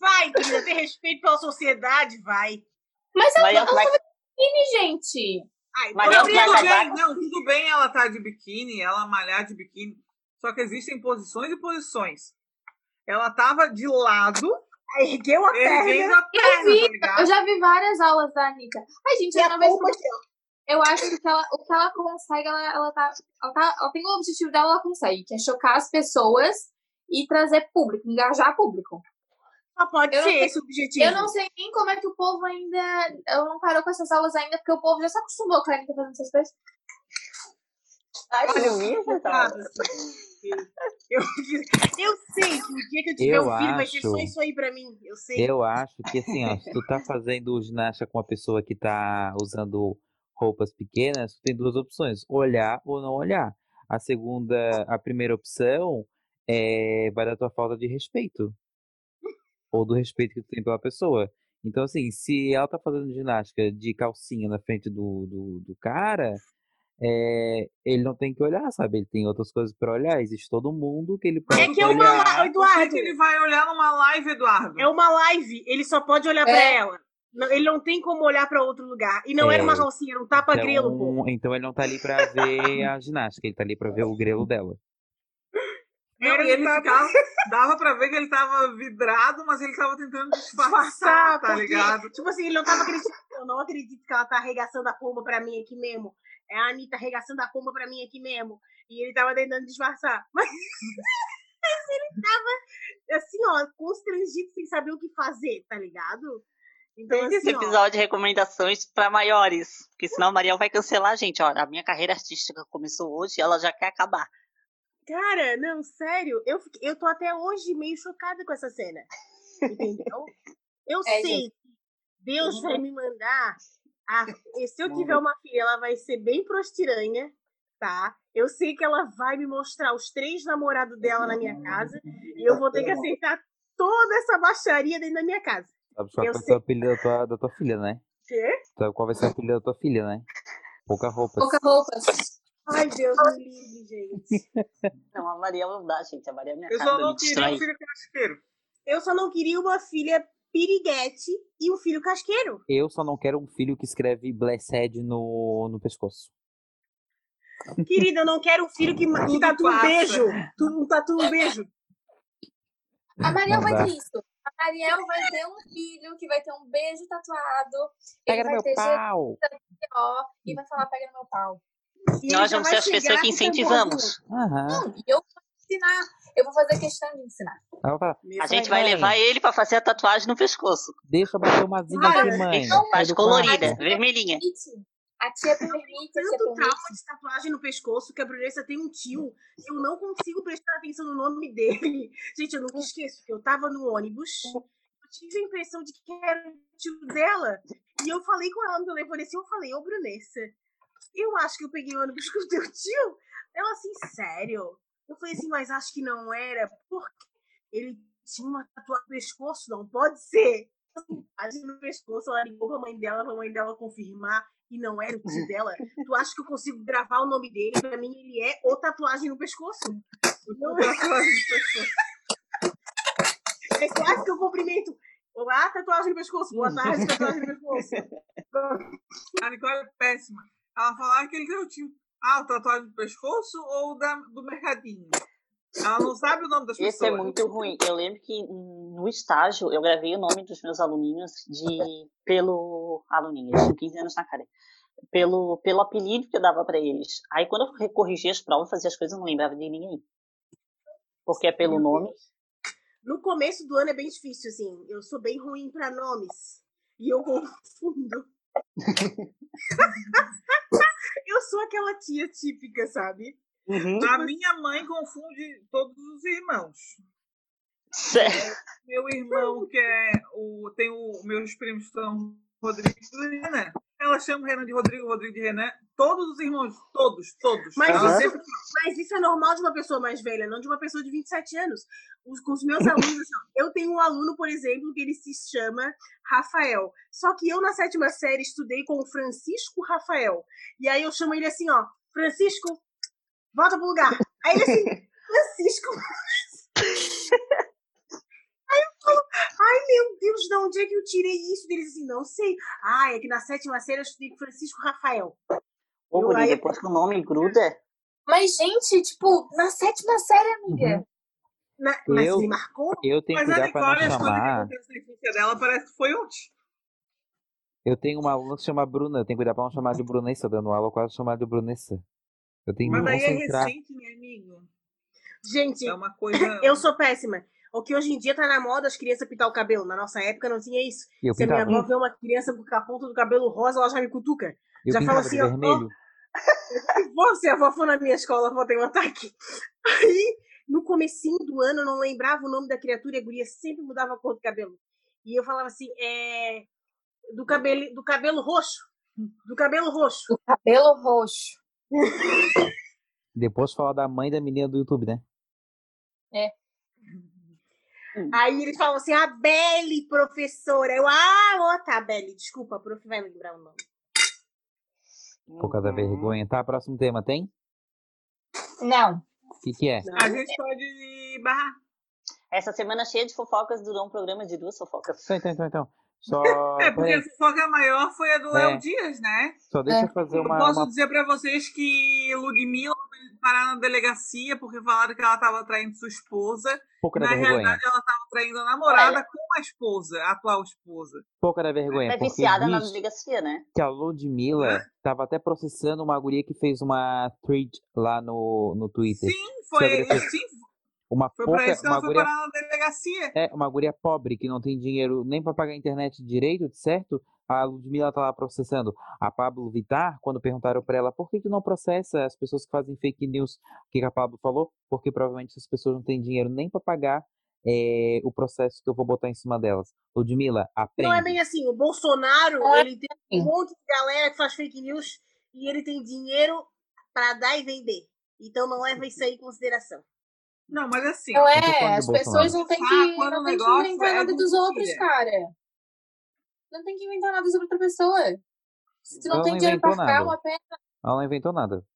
vai, querida, ter respeito pela sociedade, vai. Mas ela, Mariel ela vai, tava de biquíni, gente. Ai, Mariel vai Tudo acabar bem, não, tudo bem ela tá de biquíni, ela malhar de biquíni. Só que existem posições e posições. Ela tava de lado, ergueu a perna. a perna, tá ligado? Eu já vi várias aulas da Anitta. Ai, gente, E uma vez ó. eu acho que ela, o que ela consegue, ela, ela, tá, ela, tá, ela tem o objetivo dela, ela consegue, que é chocar as pessoas e trazer público, engajar público. Só pode Eu ser sei- esse o objetivo. Eu não sei nem como é que o povo ainda. Eu não parou com essas aulas ainda, porque o povo já se acostumou com a Anitta fazendo essas coisas. Ai, eu não vi essa Assim, Eu, eu sei que o dia que eu tiver Eu um filho vai ser só acho- isso aí pra mim. Eu sei. Eu acho que assim, ó, se tu tá fazendo ginástica com uma pessoa que tá usando roupas pequenas, tu tem duas opções, olhar ou não olhar. A segunda, a primeira opção é vai dar tua falta de respeito. Ou do respeito que tu tem pela pessoa. Então, assim, se ela tá fazendo ginástica de calcinha na frente do, do, do cara, é, ele não tem que olhar, sabe? Ele tem outras coisas pra olhar. Existe todo mundo que ele pode É que é uma olhar. live, Por que Eduardo. que ele vai olhar numa live, Eduardo? É uma live. Ele só pode olhar pra É. ela. Não- Ele não tem como olhar pra outro lugar. E não era uma É. calcinha, era um tapa-grelo, pô. Então, então ele não tá ali pra ver a ginástica, ele tá ali pra ver o grelo dela. Não, Era e ele um tapa- ficava, (laughs) dava pra ver que ele tava vidrado, mas ele tava tentando disfarçar, Disfarçar, tá porque, ligado? Tipo assim, ele não tava acreditando. Eu não acredito que ela tá arregaçando a pomba pra mim aqui mesmo. É a Anitta arregaçando a pomba pra mim aqui mesmo. E ele tava tentando disfarçar. Mas, (laughs) mas ele tava, assim, ó, constrangido sem saber o que fazer, tá ligado? Então, Esse assim, ó, episódio de recomendações pra maiores. Porque senão a Mariel vai cancelar a gente. Ó, a minha carreira artística começou hoje e ela já quer acabar. Cara, não, sério, eu, fiquei- eu tô até hoje meio chocada com essa cena. Entendeu? (laughs) Eu É, sei que Deus vai me mandar. A, e se eu tiver uma filha, ela vai ser bem prostiranha, tá? Eu sei que ela vai me mostrar os três namorados dela na minha casa e eu vou ter que aceitar toda essa baixaria dentro da minha casa. Sabe qual vai ser o apelido da tua, da tua filha, né? Quê? Sabe qual vai ser o apelido da tua filha, né? Pouca roupa. Pouca roupas. Ai, Deus me livre, gente. Não, a Mariel não dá, gente. A Mariel é minha Eu só não queria um filho casqueiro. Eu só não queria uma filha piriguete e um filho casqueiro. Eu só não quero um filho que escreve Blessed no, no pescoço. Querida, eu não quero um filho que, que tatua um beijo. Tu, um tatua um beijo. A Mariel Não vai dá. ter isso. A Mariel vai ter um filho que vai ter um beijo tatuado. Pega ele no vai meu ter pau. E vai falar, pega no meu pau. E Nós vamos ser as pessoas que incentivamos. Aham. Não, e eu ensinar. Eu vou fazer questão de ensinar. A gente Vai, levar ele pra fazer a tatuagem no pescoço. deixa eu bater uma zinha aqui, mãe. então, Mas do colorida, vermelhinha. A tia permite, a tia tanto trauma permite. de tatuagem no pescoço que a Brunessa tem um tio e eu não consigo prestar atenção no nome dele. (laughs) Gente, eu nunca esqueço que eu tava no ônibus, eu tive a impressão de que era o tio dela. E eu falei com ela no telefone assim, eu falei, ô Brunessa, eu acho que eu peguei o ônibus com o teu tio. Ela assim, sério? Eu falei assim, mas acho que não era, porque ele tinha uma tatuagem no pescoço, não pode ser. Tatuagem no pescoço, ela ligou pra mãe dela, pra mãe dela confirmar, e não era o tio dela. Tu acha que eu consigo gravar o nome dele? Pra mim, ele é o tatuagem no pescoço. Não é tatuagem no pescoço. É quase que eu cumprimento. Olá, tatuagem no pescoço. Boa tarde, tatuagem no pescoço. (laughs) A Nicole é péssima. Ela fala ah, que ele que eu tinha. Ah, o tatuagem do pescoço ou da, do mercadinho? Ela não sabe o nome das Esse pessoas. é muito ruim. Eu lembro que no estágio eu gravei o nome dos meus aluninhos de pelo aluninhos, tinha 15 anos na cara. Pelo, pelo apelido que eu dava pra eles. Aí quando eu corrigia as provas, fazia as coisas, eu não lembrava de ninguém. Porque é pelo nome. No começo do ano é bem difícil, assim. Eu sou bem ruim pra nomes. E eu (laughs) confundo. (laughs) eu sou aquela tia típica, sabe? A minha mãe confunde todos os irmãos. Sério. Meu irmão, que é o. Tem o. Meus primos são Rodrigo e Renan. Ela chama o Renan de Rodrigo, Rodrigo de Renan. Todos os irmãos, todos, todos. Mas, Ela Aham. sempre Mas isso é normal de uma pessoa mais velha, não de uma pessoa de 27 anos. Os, com os meus (laughs) alunos, assim, eu tenho um aluno, por exemplo, que ele se chama Rafael. Só que eu, na sétima série, estudei com o Francisco Rafael. E aí eu chamo ele assim, ó, Francisco, volta pro lugar. Aí ele assim, (laughs) Francisco. (laughs) Aí eu falo, ai meu Deus, de onde é que eu tirei isso? Deles assim, não sei. Ah, é que na sétima série eu estudei com o Francisco Rafael. Ô, Eu guri, aí- depois que o nome (laughs) gruda. Mas, gente, tipo, na sétima série, amiga. Na- mas Eu- ele marcou? Eu tenho que Mas a cuidar pra não Nicole, as coisas que chamar. dela, parece que foi ontem. Eu tenho uma aluna que se chama Bruna. Eu tenho que cuidar pra não chamar de Brunessa, dando aula, eu quase chamar de Brunessa. Eu tenho que Mas me daí é recente, né, amigo? Gente, É uma coisa. (coughs) Eu sou péssima. O que hoje em dia tá na moda as crianças pintar o cabelo. Na nossa época não tinha isso. Eu Se a minha pintava, avó vê uma criança com a ponta do cabelo rosa, ela já me cutuca. eu já pintava fala assim, ó, vermelho. (laughs) Se você, a avó for na minha escola, vou ter um ataque. (laughs) Aí, no comecinho do ano, eu não lembrava o nome da criatura e a guria sempre mudava a cor do cabelo. E eu falava assim, é... Do cabelo, do cabelo roxo. Do cabelo roxo. O cabelo roxo. Depois falar da mãe da menina do YouTube, né? Aí eles falam assim, a Belle, professora. Eu, ah, ó, tá, Belle. Desculpa, a prof vai lembrar o nome. Por causa da vergonha. Tá, próximo tema, tem? Não. O que, que é? A gente pode barrar. Essa semana cheia de fofocas durou um programa de duas fofocas. Então, então, então, então. Só, (laughs) É, porque a fofoca maior foi a do É. Léo Dias, né? só deixa É. eu fazer Eu uma. posso uma- dizer pra vocês que Ludmilla parar na delegacia porque falaram que ela estava traindo sua esposa. pouca da Na vergonha. realidade, ela estava traindo a namorada com a esposa, a atual esposa. Pouca da vergonha. É viciada na delegacia, né? que a Ludmilla tava até processando uma guria que fez uma thread lá no, no Twitter. Sim, foi, Sobre- sim, Uma foi pouca, pra isso que ela foi guria parar na delegacia. É, uma guria pobre que não tem dinheiro nem pra pagar a internet direito, certo? A Ludmilla tá lá processando. A Pablo Vittar, quando perguntaram pra ela por que que não processa as pessoas que fazem fake news, o que que a Pablo falou? Porque provavelmente essas pessoas não têm dinheiro nem pra pagar eh, o processo que eu vou botar em cima delas. Ludmilla, aprende. Não é bem assim. O Bolsonaro, é ele tem um monte de galera que faz fake news e ele tem dinheiro para dar e vender. Então não leva isso aí em consideração. Não, mas assim, Não é, falando as pessoas não têm Ah, que, quando não tem que inventar é nada dos outros, cara. Não tem que inventar nada sobre outra pessoa. Se tu não Ela tem não dinheiro pra inventou ficar, nada. uma pena. Ela não inventou nada.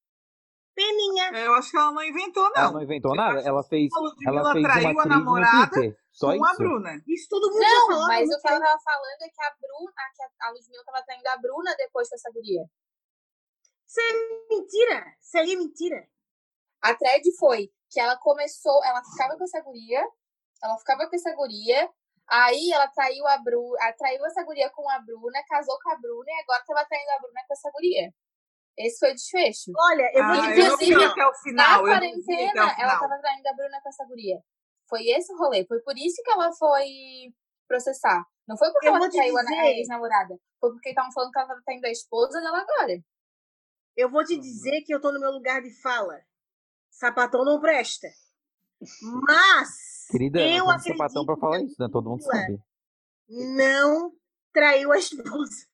Peninha. Eu acho que ela não inventou, não. Ela não inventou Eu nada? Ela fez, a Ludmilla ela fez traiu uma a namorada Twitter. Só com a isso. Bruna. Isso todo mundo já Não, falou. mas não o que ela tava falando é que a Bruna, que a- a Ludmilla tava traindo a Bruna depois com essa guria. Isso é mentira. Isso aí é mentira. A thread foi que ela começou, ela ficava com essa guria, ela ficava com essa guria, aí ela traiu a Bruna, traiu essa guria com a Bruna, casou com a Bruna e agora tava traindo a Bruna com essa guria. Esse foi o desfecho. Olha, eu vou Ah, eu dizer. vi Inclusive, até o Na final. eu até quarentena, o ela final. tava traindo a Bruna com essa guria. Foi esse o rolê. Foi por isso que ela foi processar. Não foi porque Eu ela traiu a, dizer- a ex-namorada. Foi porque estavam falando que ela tava traindo a esposa dela agora. Eu vou te dizer que eu tô no meu lugar de fala. Sapatão não presta. Mas Querida, eu não tem sapatão acredito pra falar isso, né? Todo mundo sabe. não traiu a esposa.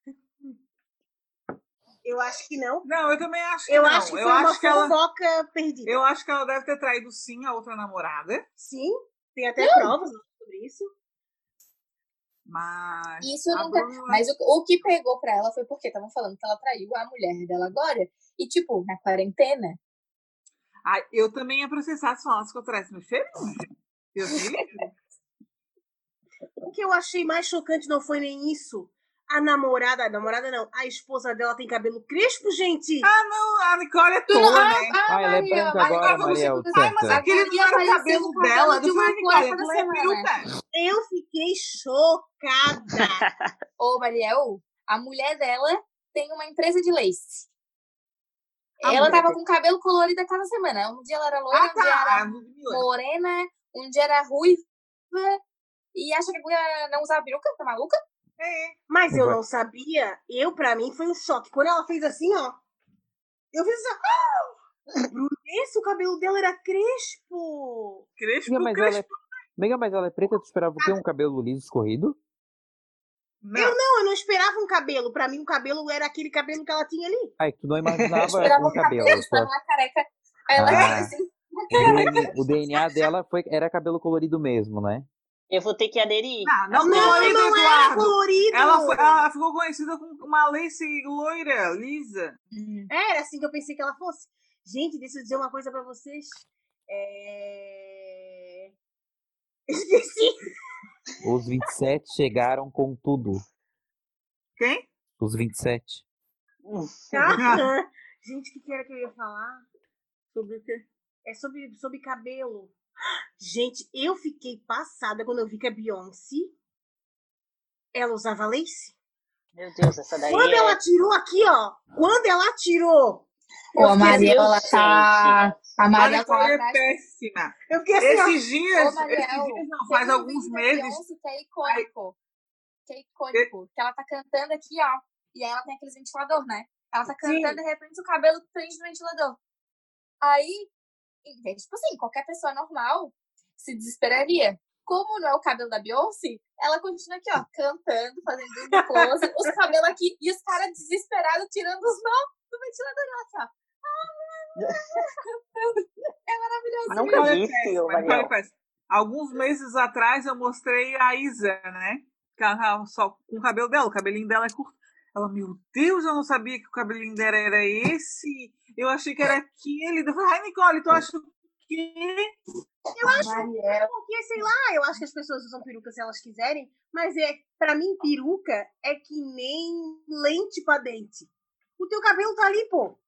Eu acho que não. Não, eu também acho que Eu não. acho que foi eu uma acho que ela, fofoca perdida. eu acho que ela deve ter traído sim a outra namorada, Sim, tem até provas sobre isso. mas Isso nunca. Bruna- Mas o, o que pegou pra ela foi porque estavam falando que ela traiu a mulher dela agora. E, tipo, na quarentena. Ai, eu também ia processar se falasse que eu traísse meu cheirinho. Livre. O que eu achei mais chocante não foi nem isso. A namorada, a namorada não, a esposa dela tem cabelo crespo, gente. Não, a Nicole é não- tola, ah, né? Ah, ela é Maria, branca Maria, agora, segurar- Ai, mas aquele não Maria era o cabelo dela. de Eu uma Nicole, aquilo é peruca. Eu fiquei chocada. (laughs) Ô, Mariel, a mulher dela tem uma empresa de lace. A ela mulher tava com cabelo colorido a cada semana. Um dia ela era loira, Ah, um dia tá. era A Ludmilla. morena, um dia era ruiva. E acha que a mulher não usava peruca? Tá maluca? É. Mas eu Vai. não sabia. Eu, pra mim, foi um choque. Quando ela fez assim, ó. Eu fiz assim, ah! (laughs) Bruno, esse o cabelo dela era crespo. Crespo, Amiga, mas ela crespo. é... Amiga, mas ela é preta, tu esperava ter um cabelo liso escorrido? Não. Não, eu não esperava um cabelo. Pra mim, o cabelo era aquele cabelo que ela tinha ali. Ai, tu não imaginava Esperava um cabelo. cabelo, tu esperava uma careca. Ela Ah. assim. O DNA, o DNA dela foi, era cabelo colorido mesmo, né? Eu vou ter que aderir. Ah, não, não, colorido, não era colorido. Ela, foi- ela ficou conhecida com uma lace loira, lisa. É, Era assim que eu pensei que ela fosse. Gente, deixa eu dizer uma coisa pra vocês. É... (laughs) Esqueci. Os 27 chegaram com tudo. Quem? Os 27. Tá? Gente, o que, que era que eu ia falar? Sobre o quê? É sobre, sobre cabelo. Gente, eu fiquei passada quando eu vi que a Beyoncé ela usava lace. Meu Deus, essa daí Quando é... ela tirou aqui, ó. Quando ela tirou. Pô, a assim, Mariel, ela gente. tá. A A Mariel tá lá é atrás. péssima. Eu fiquei assim. Esses dias, Ô, Mariel, esses dias não, faz alguns meses. Beyoncé que é icônico. Que é icônico. Que ela tá cantando aqui, ó. E aí ela tem aqueles ventilador, né? Ela tá cantando e de repente o cabelo prende no ventilador. Aí, tipo assim, qualquer pessoa normal se desesperaria. Como não é o cabelo da Beyoncé, ela continua aqui, ó, cantando, fazendo close, os cabelos aqui, e os caras desesperados tirando os nó do ventilador. Ela aqui, ó. cantando. É maravilhoso. Nunca é vi, é péssima. Alguns meses atrás eu mostrei a Isa, né? Que ela tava só com o cabelo dela, o cabelinho dela é curto. Ela, meu Deus, eu não sabia que o cabelinho dela era esse. Eu achei que era aquele. Eu falei, ai, Nicole, tu acha Eu acho Mariel. porque, sei lá, eu acho que as pessoas usam peruca se elas quiserem, mas é, para mim, peruca é que nem lente pra dente. O teu cabelo tá ali, pô.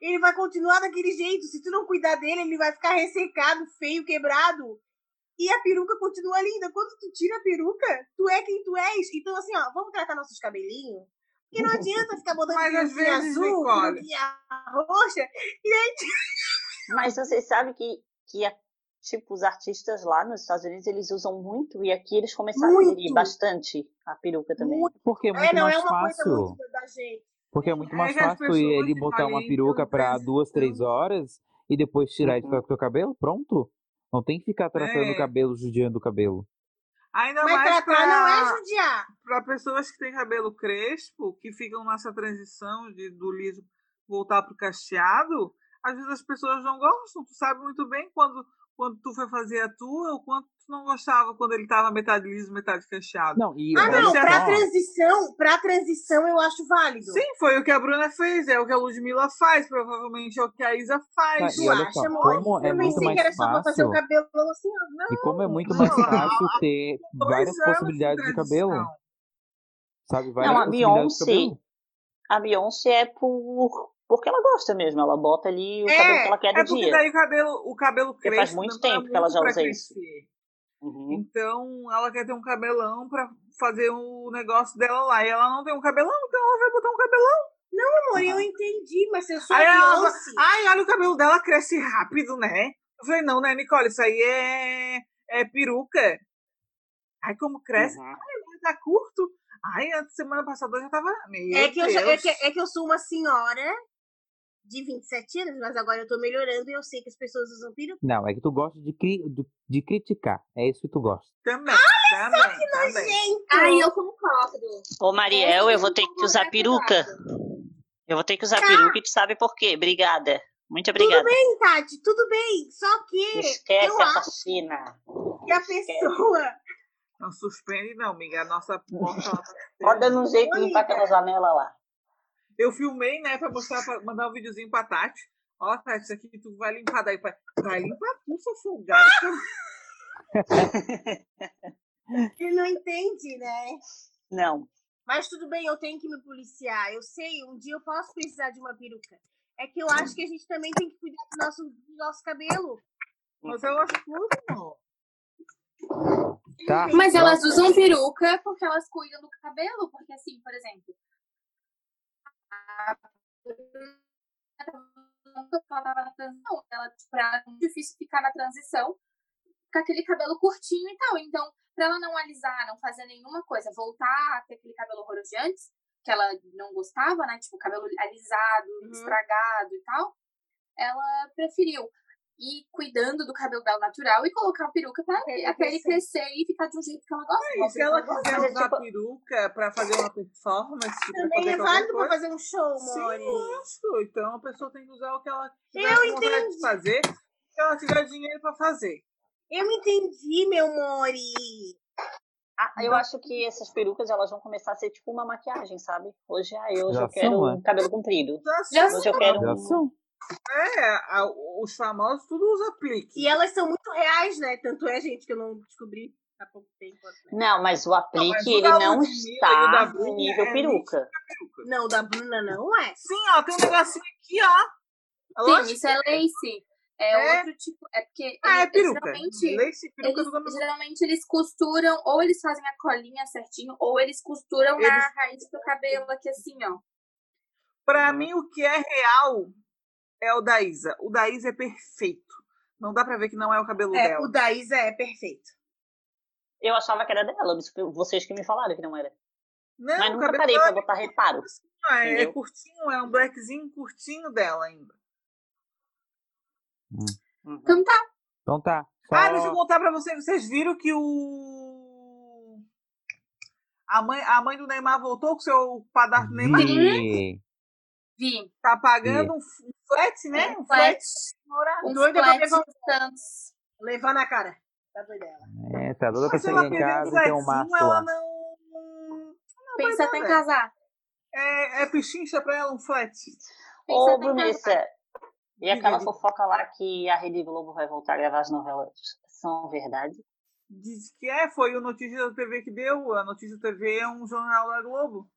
Ele vai continuar daquele jeito. Se tu não cuidar dele, ele vai ficar ressecado, feio, quebrado. E a peruca continua linda. Quando tu tira a peruca, tu é quem tu és. Então, assim, ó, vamos tratar nossos cabelinhos. Porque não adianta ficar botando Mas às peruquinha vezes, azul, Nicole. peruquinha roxa. (laughs) Mas você sabe que, que tipo, os artistas lá nos Estados Unidos, eles usam muito, e aqui eles começaram a aderir Muito. bastante a peruca também. Muito. Porque é É, muito não mais é uma coisa fácil. muito da gente. Porque é muito É mais as fácil ele botar uma escolhem peruca pra perucas, duas, três horas e depois tirar e ficar Uhum. com o teu cabelo, pronto. Não tem que ficar tratando É. o cabelo, judiando o cabelo. Ainda Mas mais tratar não é pra, judiar. pra pessoas que têm cabelo crespo, que ficam nessa transição de, do liso voltar pro cacheado. Às vezes as pessoas não gostam. Tu sabe muito bem quando quando tu foi fazer a tua, o quanto tu não gostava quando ele tava metade liso, metade fechado. Não, e Ah, não, pra só, transição, pra transição eu acho válido. Sim, foi o que a Bruna fez, é o que a Ludmilla faz, provavelmente é o que a Isa faz. Tá, Tu acha, só, amor? como é eu muito pensei mais que era só pra fazer o fácil. cabelo assim, ó. Não. E como é muito Não, mais fácil ter várias anos de possibilidades de cabelo. Sabe? Várias Não, a possibilidades de Beyoncé, cabelo. a Beyoncé é por porque ela gosta mesmo, ela bota ali o É, cabelo que ela quer É do porque dia. daí o cabelo, o cabelo Porque cresce. faz muito demora tempo que ela já usa isso. crescer. Uhum. Então ela quer ter um cabelão pra fazer o negócio dela lá. E ela não tem um cabelão, então ela vai botar um cabelão. Amor, eu entendi, mas se eu sou Aí a ela Beyoncé... Ai, olha o cabelo dela cresce rápido, né? Eu falei, não, né, Nicole? Isso aí é, é peruca. Ai, como cresce. Uhum. Ai, tá curto. Ai, a semana passada eu já tava. Meu É que, eu, já- é, Deus. que, é que eu sou uma senhora de 27 anos, mas agora eu tô melhorando e eu sei que as pessoas usam peruca. Não, é que tu gosta de, cri- de, de criticar. É isso que tu gosta. Também, também, também. Gente, Ai, eu concordo. Ô Mariel, eu vou ter que usar peruca. Eu vou ter que usar peruca e tu sabe por quê. Obrigada. Muito obrigada. bem, Tati, tudo bem. Só que Esquece eu a faxina. que a pessoa... Não suspende, não, amiga. A nossa (laughs) porta. tá Pode dando um jeito de limpar aquela janela lá. Eu filmei, né, pra mostrar, pra mandar um videozinho pra Tati. Ó, Tati, isso aqui tu vai limpar daí. Vai, vai limpar tu, sua folgada. (laughs) Ele não entende, né? Não. Mas tudo bem, eu tenho que me policiar. Eu sei, um dia eu posso precisar de uma peruca. É que eu acho que a gente também tem que cuidar do nosso, do nosso cabelo. Mas elas cuidam. Tá? Mas elas usam peruca porque elas cuidam do cabelo. Porque, assim, por exemplo. Ela tava na transição. Ela, pra ela difícil ficar na transição com aquele cabelo curtinho e tal. Então, pra ela não alisar, não fazer nenhuma coisa, voltar a ter aquele cabelo horroroso de antes, que ela não gostava, né? Tipo, cabelo alisado, Uhum. estragado e tal, ela preferiu ir cuidando do cabelo dela natural e colocar a peruca pra Até ele até ele crescer. e ficar de um jeito que ela gosta. E se ela quiser é usar tipo- peruca pra fazer uma performance, tipo, Também é válido pra fazer um show, Sim, Mori. lógico. Então a pessoa tem que usar o que ela tiver Eu vontade de entendi. fazer, se ela tiver dinheiro pra fazer. Eu entendi, meu Mori. Ah, eu acho que essas perucas elas vão começar a ser tipo uma maquiagem, sabe? Hoje, ah, hoje Já eu quero são, um é? cabelo comprido. Já Já são, Hoje eu quero Já um... É, a- os famosos tudo usa aplique. E elas são muito reais, né? Tanto é, gente, que eu não descobri há pouco tempo. né? Não, mas o mas aplique, o ele não o está no Bruna nível é peruca. peruca. Não, da Bruna não é. Sim, ó, tem um negocinho aqui, ó. Sim, Lógico isso é lace. É, É. outro tipo. É porque. Ah, é eles- peruca. Geralmente, Lace peruca eles, geralmente eles costuram, ou eles fazem a colinha certinho, ou eles costuram na Eles- raiz do cabelo aqui assim, ó. Pra Uhum. mim, o que é real é o da Isa. O da Isa é perfeito. Não dá pra ver que não é o cabelo É, dela. o da Isa é perfeito. Eu achava que era dela, mas vocês que me falaram que não era. Não, mas nunca parei pra botar reparo. é, é curtinho, é um blackzinho curtinho dela ainda. Uhum. Então tá. Então tá. Só... Ah, deixa eu contar pra vocês. Vocês viram que o. A mãe, a mãe do Neymar voltou com o seu padastro do Neymar? Vi. Vi. Tá pagando um um flat, né? Um flat. Um Doida pra flat levar-. Levar na cara. Tá doida ela. É, tá doida pra chegar em casa e ter um maço ela lá. não. não Pensa até em casar. É, é pichincha pra ela um flat. Pensa Ô. Brunessa, e aquela diga. fofoca lá que a Rede Globo vai voltar a gravar as novelas são verdade? Diz que é, foi o Notícia da TV que deu. A Notícia da TV é um jornal da Globo.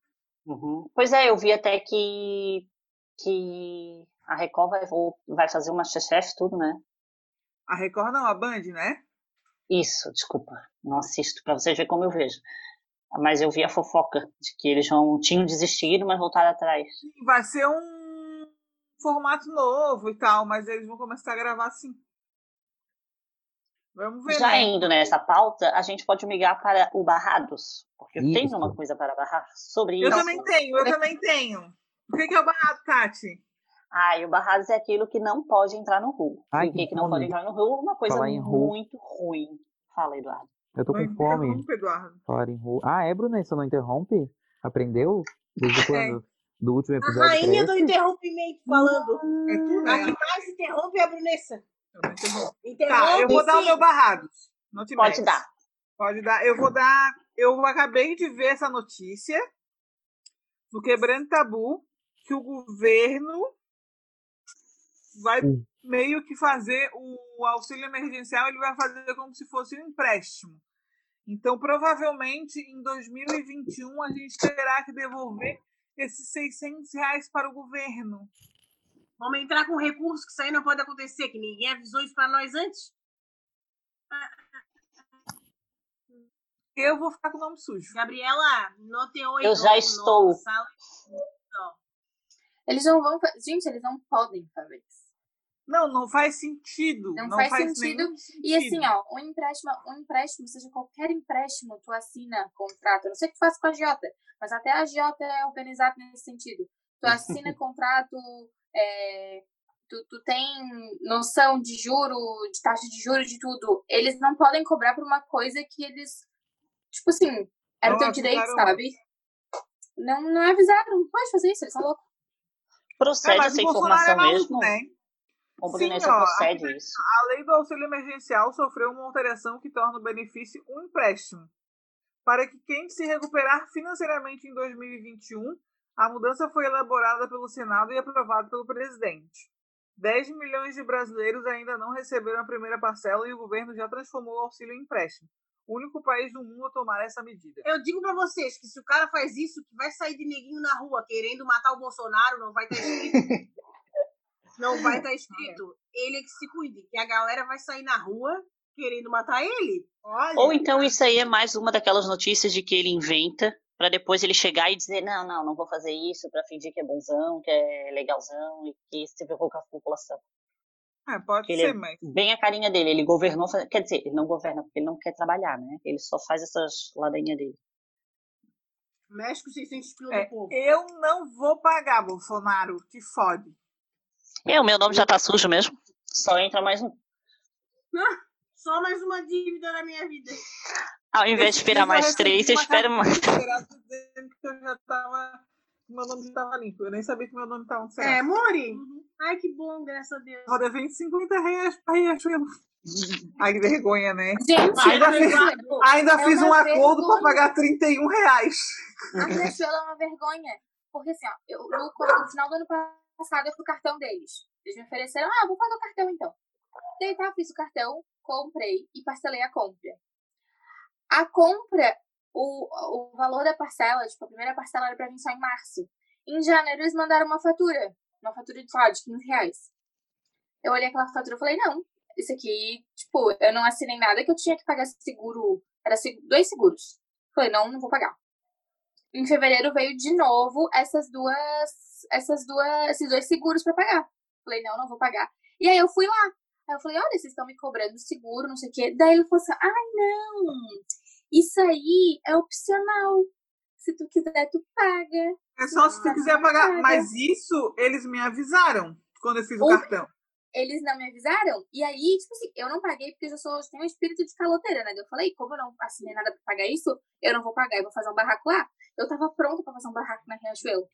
Uhum. Pois é, eu vi até que, que a Record vai, vai fazer uma Masterchef tudo, né? A Record não, a Band, né? Isso, desculpa, não assisto pra vocês verem como eu vejo. Mas eu vi a fofoca de que eles vão, tinham desistido, mas voltaram atrás. Sim, Vai ser um formato novo e tal, mas eles vão começar a gravar assim. Vamos ver, Já né? indo nessa pauta, a gente pode migrar para o Barrados, porque eu tenho Isso. uma coisa para barrar sobre Eu isso. também tenho, eu também tenho. O que que é o barato, Tati? Ah, e o Barrados é aquilo que não pode entrar no RU. Ai, e o que, que que não pode entrar no RU? Uma coisa RU. muito ruim. Fala, Eduardo. Eu tô Não com fome. interrompa, Eduardo. Falar em rua. Ah, é, Bruna? Você não interrompe? Aprendeu? Desde quando? Do último A episódio pra rainha do interrompimento falando. É tu, A que né? mais interrompe é a Brunessa. Eu não interrompo. Tá, Interrompe, eu vou dar o sim. meu barrado. Não te Pode mexe. dar. Pode dar. Eu vou dar. Eu acabei de ver essa notícia no Quebrando Tabu que o governo vai Hum. meio que fazer o auxílio emergencial, ele vai fazer como se fosse um empréstimo. Então, provavelmente, em 2021, a gente terá que devolver esses 600 reais para o governo. Vamos entrar com recurso, que isso aí não pode acontecer, que ninguém avisou isso pra nós antes. Eu vou ficar com o nome sujo. Gabriela, no teu Eu já estou. Sala... Eles não vão. Gente, eles não podem fazer isso. Não, não faz sentido. Não Não, faz faz, sentido. E assim, ó, um empréstimo, um empréstimo, seja qualquer empréstimo, tu assina contrato. Eu não sei o que tu faz com a Jota, mas até a Jota é organizada nesse sentido. Tu assina (laughs) contrato, é, tu, tu tem noção de juro, de taxa de juros, de tudo. Eles não podem cobrar por uma coisa que eles, tipo assim, era o teu direito, sabe? Não, não avisaram, não pode fazer isso, eles são loucos. Procede É, essa informação é mesmo? Ô, Sim, ó, procede isso. A lei do auxílio emergencial sofreu uma alteração que torna o benefício um empréstimo. Para que quem se recuperar financeiramente em 2021, a mudança foi elaborada pelo Senado e aprovada pelo presidente. 10 milhões de brasileiros ainda não receberam a primeira parcela e o governo já transformou o auxílio em empréstimo. O único país do mundo a tomar essa medida. Eu digo pra vocês que se o cara faz isso, que vai sair de neguinho na rua querendo matar o Bolsonaro, não vai estar escrito. (laughs) não vai estar escrito. Ele é que se cuide, que a galera vai sair na rua querendo matar ele. Olha. Ou então isso aí é mais uma daquelas notícias de que ele inventa pra depois ele chegar e dizer não, não, não vou fazer isso pra fingir que é bonzão, que é legalzão e que se preocupa com a população. É, pode Ele ser, é mas. bem a carinha dele. Ele governou, quer dizer, ele não governa porque ele não quer trabalhar, né? Ele só faz essas ladainhas dele. Mexe com 600 pila É, do povo. eu não vou pagar, Bolsonaro. Te fode. É, o meu nome já tá sujo mesmo. Só entra mais um. Só mais uma dívida na minha vida. Ao invés de esperar eu mais três, eu espero mais. que eu já tava. que Meu nome já tava limpo. Eu nem sabia que meu nome tava Serasa. É, Mori? Ai, que bom, graças a Deus. Dever 50 reais pra Riachuelo. Ai, que vergonha, né? Gente, Ainda fiz- Ainda É fiz um acordo pra vergonha. pagar 31 reais. A Riachuelo é uma vergonha. Porque assim, ó, eu, no, no final do ano passado eu fui o cartão deles. Eles me ofereceram, ah, vou pagar o cartão então. Daí tá, fiz o cartão, comprei e parcelei a compra. A compra, o, o valor da parcela, tipo, a primeira parcela era pra vir só em março. Em janeiro eles mandaram uma fatura. Uma fatura de, sei lá, de 15 reais. Eu olhei aquela fatura e falei, não, isso aqui, tipo, eu não assinei nada que eu tinha que pagar seguro. Era dois seguros. Falei, não, não vou pagar. Em fevereiro veio de novo essas duas, essas duas, esses dois seguros pra pagar. Falei, não, não vou pagar. E aí eu fui lá. Aí eu falei, olha, vocês estão me cobrando seguro, não sei o quê. Daí ele falou assim, ai, não, isso aí é opcional. Se tu quiser, tu paga. É só se tu Ah, quiser pagar. paga. Mas isso eles me avisaram quando eu fiz o Ou- cartão. Eles não me avisaram. E aí, tipo assim, eu não paguei porque eu já sou, eu tenho um espírito de caloteira, né? Eu falei, como eu não assinei nada pra pagar isso, eu não vou pagar, eu vou fazer um barraco lá. Eu tava pronta pra fazer um barraco na Riachuelo.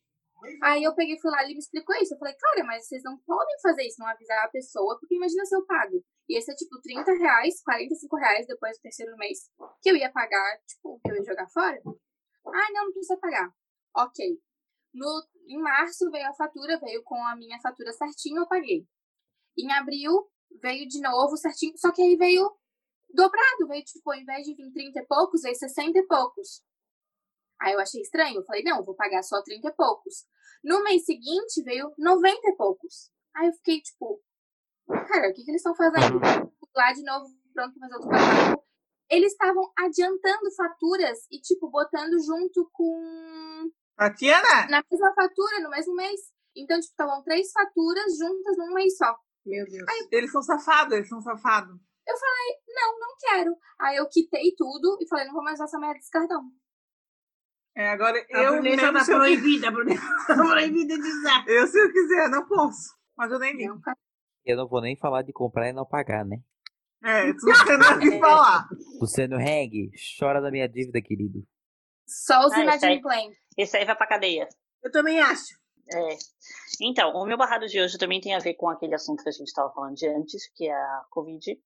Aí eu peguei, fui lá, ele me explicou isso. Eu falei, cara, mas vocês não podem fazer isso, não avisar a pessoa, porque imagina se eu pago. E esse é tipo 30 reais, 45 reais depois do terceiro mês, que eu ia pagar, tipo, que eu ia jogar fora. Ah, não, não precisa pagar. Ok. No, em março veio a fatura, veio com a minha fatura certinho, eu paguei. Em abril veio de novo certinho, só que aí veio dobrado, veio tipo, ao invés de vir 30 e poucos, veio 60 e poucos. Aí eu achei estranho, eu falei, não, vou pagar só 30 e poucos. No mês seguinte veio 90 e poucos. Aí eu fiquei tipo, cara, o que, que eles estão fazendo? Fui Lá de novo, pronto fazer outro barraco. Eles estavam adiantando faturas e, tipo, botando junto com Tatiana, na mesma fatura, no mesmo mês. Então, tipo, estavam três faturas juntas num mês só. Meu Deus. eles são safados, eles são safados. Não, não quero. Aí eu quitei tudo e falei, não vou mais usar essa merda desse cartão. É, agora A eu Brunessa mesmo tá se eu, proibida, Brunessa (laughs) tá proibida de usar. eu se eu quiser, não posso. Mas eu nem ligo. Eu não vou nem falar de comprar e não pagar, né? É, tu não tem nada o que falar. Luciano Heng, chora da minha dívida, querido. Só os Ah, isso aí. inadimplentes. Esse aí vai pra cadeia. Eu também acho. É. Então, o meu barrado de hoje também tem a ver com aquele assunto que a gente estava falando de antes, que é a Covid.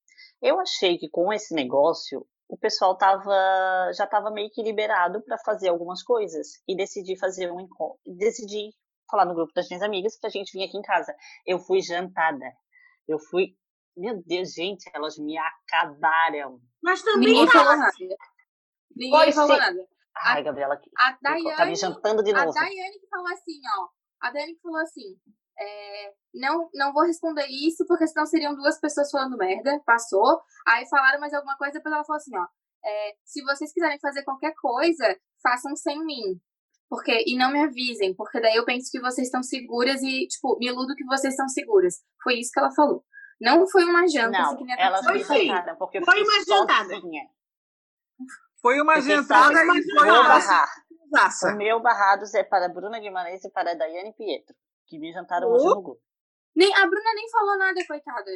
Eu achei que com esse negócio, o pessoal tava, já estava meio que liberado para fazer algumas coisas. E decidi fazer um encontro. Decidi falar no grupo das minhas amigas pra gente vir aqui em casa. Eu fui jantada. Eu fui. Meu Deus, gente, elas me acabaram. Mas também Ninguém falou nada. Ninguém Pode falou ser. nada. Ai, Gabriela, que A tá me Daiane, jantando de a novo. Daiane que falou assim, ó. A Daiane que falou assim. é, não, não vou responder isso, porque senão seriam duas pessoas falando merda. Passou. Aí falaram mais alguma coisa, depois ela falou assim, ó. é, se vocês quiserem fazer qualquer coisa, façam sem mim. Porque, e não me avisem, porque daí eu penso que vocês estão seguras e, tipo, me iludo que vocês estão seguras. Foi isso que ela falou. Não foi uma janta, assim, Não, que nem a elas Tati me Foi sim. jantaram, porque Foi uma jantada. sozinha. Foi uma Porque jantada e foi uma barrar. O meu barrados é para Bruna Guimarães e para Daiane Pietro, que me jantaram hoje no grupo. Nem, a Bruna nem falou nada, coitada.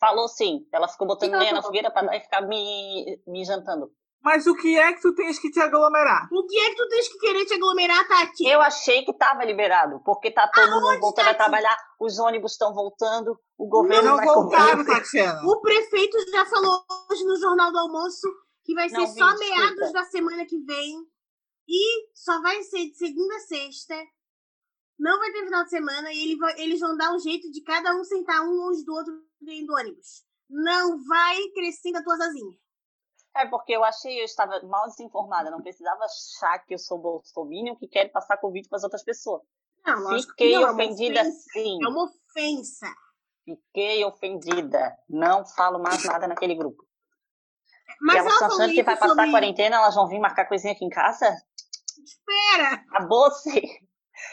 Falou sim, ela ficou botando ela lenha na fogueira para ficar me, me jantando. Mas o que é que tu tens que te aglomerar? O que é que tu tens que querer te aglomerar, Tati? Eu achei que estava liberado, porque tá todo mundo Aonde, voltando a Tati? trabalhar, os ônibus estão voltando, o governo Não vai voltaram. (laughs) Tatiana. O prefeito já falou hoje no Jornal do Almoço que vai ser Não vi, só desculpa. meados da semana que vem. E só vai ser de segunda a sexta. Não vai ter final de semana. E ele vai- eles vão dar um jeito de cada um sentar um longe do outro dentro do ônibus. Não vai crescendo a tua asinha. É porque eu achei, eu estava mal desinformada, não precisava achar que eu sou bolsominion que quer passar Covid para as outras pessoas. Não, lógico Fiquei não, é ofendida ofensa. sim. É uma ofensa. Fiquei ofendida. Não falo mais nada naquele grupo. Mas e elas ela estão achando que vai passar sobre... a quarentena, elas vão vir marcar coisinha aqui em casa? Espera! Acabou-se.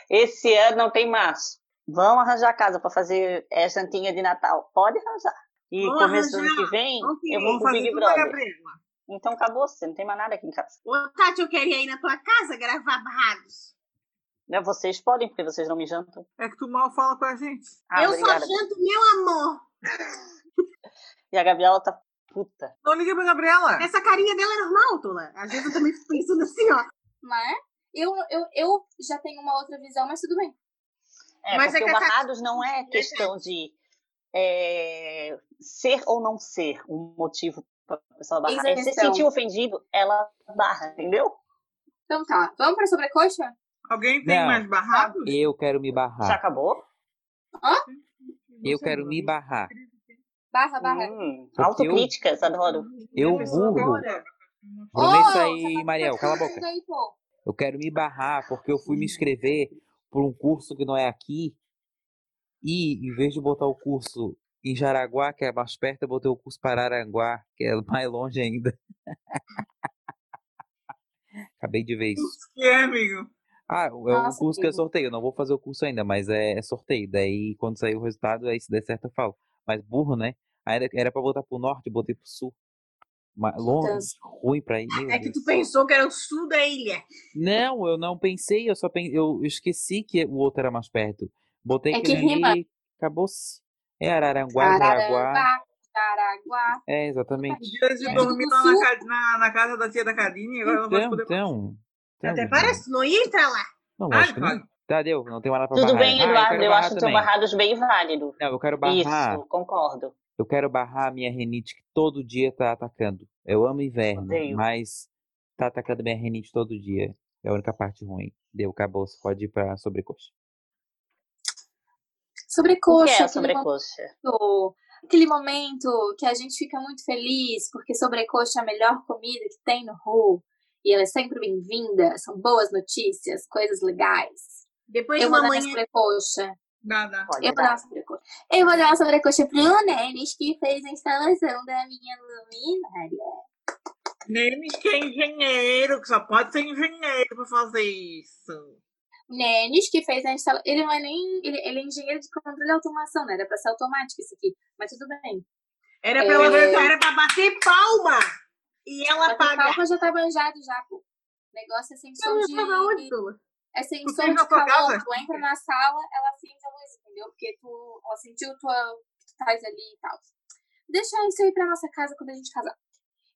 Esse ano não tem mais. Vão arranjar casa para fazer é, jantinha de Natal. Pode arranjar. E Vamos começo do ano arranjar. que vem, Vamos eu vou pro Big Brother. Então acabou-se, não tem mais nada aqui em casa. Ô, Tati, eu queria ir na tua casa gravar barrados. Né, Vocês podem, porque vocês não me jantam. É que tu mal fala com a gente. Ah, eu obrigada. só janto meu amor. (laughs) E a Gabriela tá puta. Não liga pra Gabriela. Essa carinha dela é normal, Tula. Às vezes eu também fico pensando assim, ó. Não é? Eu, eu, eu já tenho uma outra visão, mas tudo bem. É, Mas é porque que o Barrados não é questão de é, ser ou não ser um motivo pessoa barrar. É se questão. sentir ofendido, ela barra, entendeu? Então tá, vamos pra sobrecoxa? Alguém tem Não. mais barrados? Eu quero me Já barrar. acabou? Eu quero me barrar. Barra, barra. Hum, autocríticas, adoro. Eu burro. Ô, e você tá Mariel, cala a boca. Aí, pô. Eu quero me barrar porque eu fui me inscrever por um curso que não é aqui. E em vez de botar o curso em Jaraguá, que é mais perto, eu botei o curso para Aranguá, que é (laughs) mais longe ainda. Acabei de ver isso. o que é, amigo? Ah, é o Nossa, curso que é sorteio. Eu não vou fazer o curso ainda, mas é, é sorteio. Daí, quando sair o resultado, aí se der certo eu falo. Mas burro, né? Aí era, era pra botar pro norte, eu botei pro sul. Mas longe, Distância. ruim pra ir. É que tu pensou que era o sul da ilha. Não, eu não pensei, eu só pensei, eu esqueci que o outro era mais perto. Botei É aquele que rima. ali, acabou-se. É Araranguá. Araranguá. É, exatamente. Dias de E é dormir tudo lá na, na, na casa da tia da Cadine, agora não vai Então, poder. então. então, Até parece, não ia entrar lá. Não, Ah, lógico que não. Tá, deu, não tem mais nada pra Tudo barrar. bem, Ah, eu Eduardo. quero Eu, barrar acho o teu também. barrados bem válido. Não, eu quero barrar. Isso, concordo. Eu quero barrar a minha renite que todo dia tá atacando. Eu amo inverno, Odeio. mas tá atacando minha renite todo dia. É a única parte ruim. Deu, acabou. Você pode ir pra sobrecoxa. O que Sobrecoxa, é sobrecoxa? momento, aquele momento que a gente fica muito feliz, porque sobrecoxa é a melhor comida que tem no Ru. E ela é sempre bem-vinda, são boas notícias, coisas legais. Depois Eu de vou dar manhã. sobrecoxa. Dá, dá. Pode Eu vou dar uma sobrecoxa. Eu vou dar uma sobrecoxa pro Nenes, que fez a instalação da minha luminária. Nemes que é engenheiro, que só pode ser engenheiro pra fazer isso. Nenes, que fez a instalação. Ele não é nem. Ele, ele é engenheiro de controle e automação, né? Era pra ser automático isso aqui. Mas tudo bem. Era pra, ela, É. era pra bater palma. E ela Mas paga. palma já tá banjado já, pô. O negócio é sensor de. onde? É sensor de calor. Tu entra na sala, ela acende a luz, entendeu? Porque tu, ela sentiu tua, que tu estás ali e tal. Deixa isso aí pra nossa casa quando a gente casar.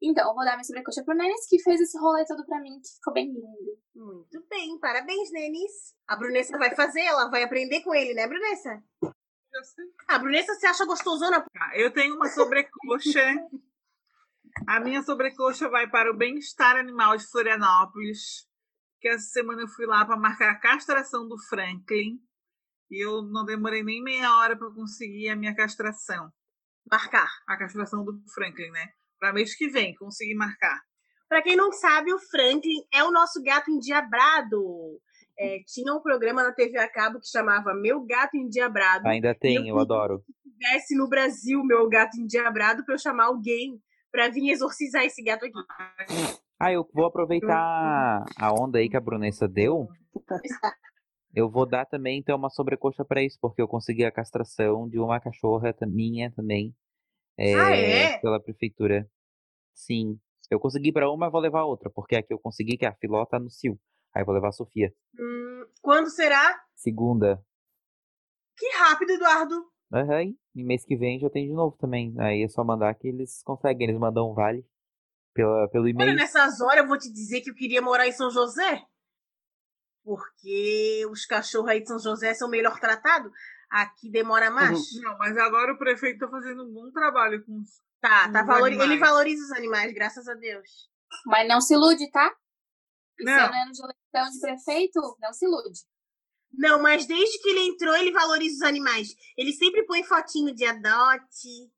Então, eu vou dar minha sobrecoxa pro Nenes, que fez esse rolê todo pra mim, que ficou bem lindo. Muito. Bem, parabéns, Nenis. A Brunessa vai fazer, ela vai aprender com ele, né, Brunessa? A Brunessa se acha gostosona. Tá, Eu tenho uma sobrecoxa. A minha sobrecoxa vai para o bem-estar animal de Florianópolis. Que essa semana eu fui lá para marcar a castração do Franklin. E eu não demorei nem meia hora para conseguir a minha castração. Marcar. A castração do Franklin, né? Para mês que vem, consegui marcar. Pra quem não sabe, o Franklin é o nosso gato endiabrado. É, tinha um programa na TV a cabo que chamava Meu Gato Endiabrado. Ainda tem, eu eu adoro. Se tivesse no Brasil Meu Gato Endiabrado pra eu chamar alguém pra vir exorcizar esse gato aqui. Ah, eu vou aproveitar a onda aí que a Brunessa deu. Eu vou dar também, então, uma sobrecoxa pra isso, porque eu consegui a castração de uma cachorra minha também. Ah, é? Pela prefeitura. Sim. Eu consegui pra uma, vou levar a outra, porque a que eu consegui, que é a filó, tá no cio. Aí eu vou levar a Sofia. Hum, quando será? Segunda. Que rápido, Eduardo. Aham, e mês que vem já tem de novo também. Aí é só mandar que eles conseguem, eles mandam um vale pela, pelo Olha, e-mail. nessas horas eu vou te dizer que eu queria morar em São José. Porque os cachorros aí de São José são melhor tratados. Aqui demora mais. Não, mas agora o prefeito tá fazendo um bom trabalho com os. Tá, tá valori- ele valoriza os animais, graças a Deus. Mas não se ilude, tá? Esse Não. ano é ano de eleição de prefeito, não se ilude. Não, mas desde que ele entrou, ele valoriza os animais. Ele sempre põe fotinho de adote.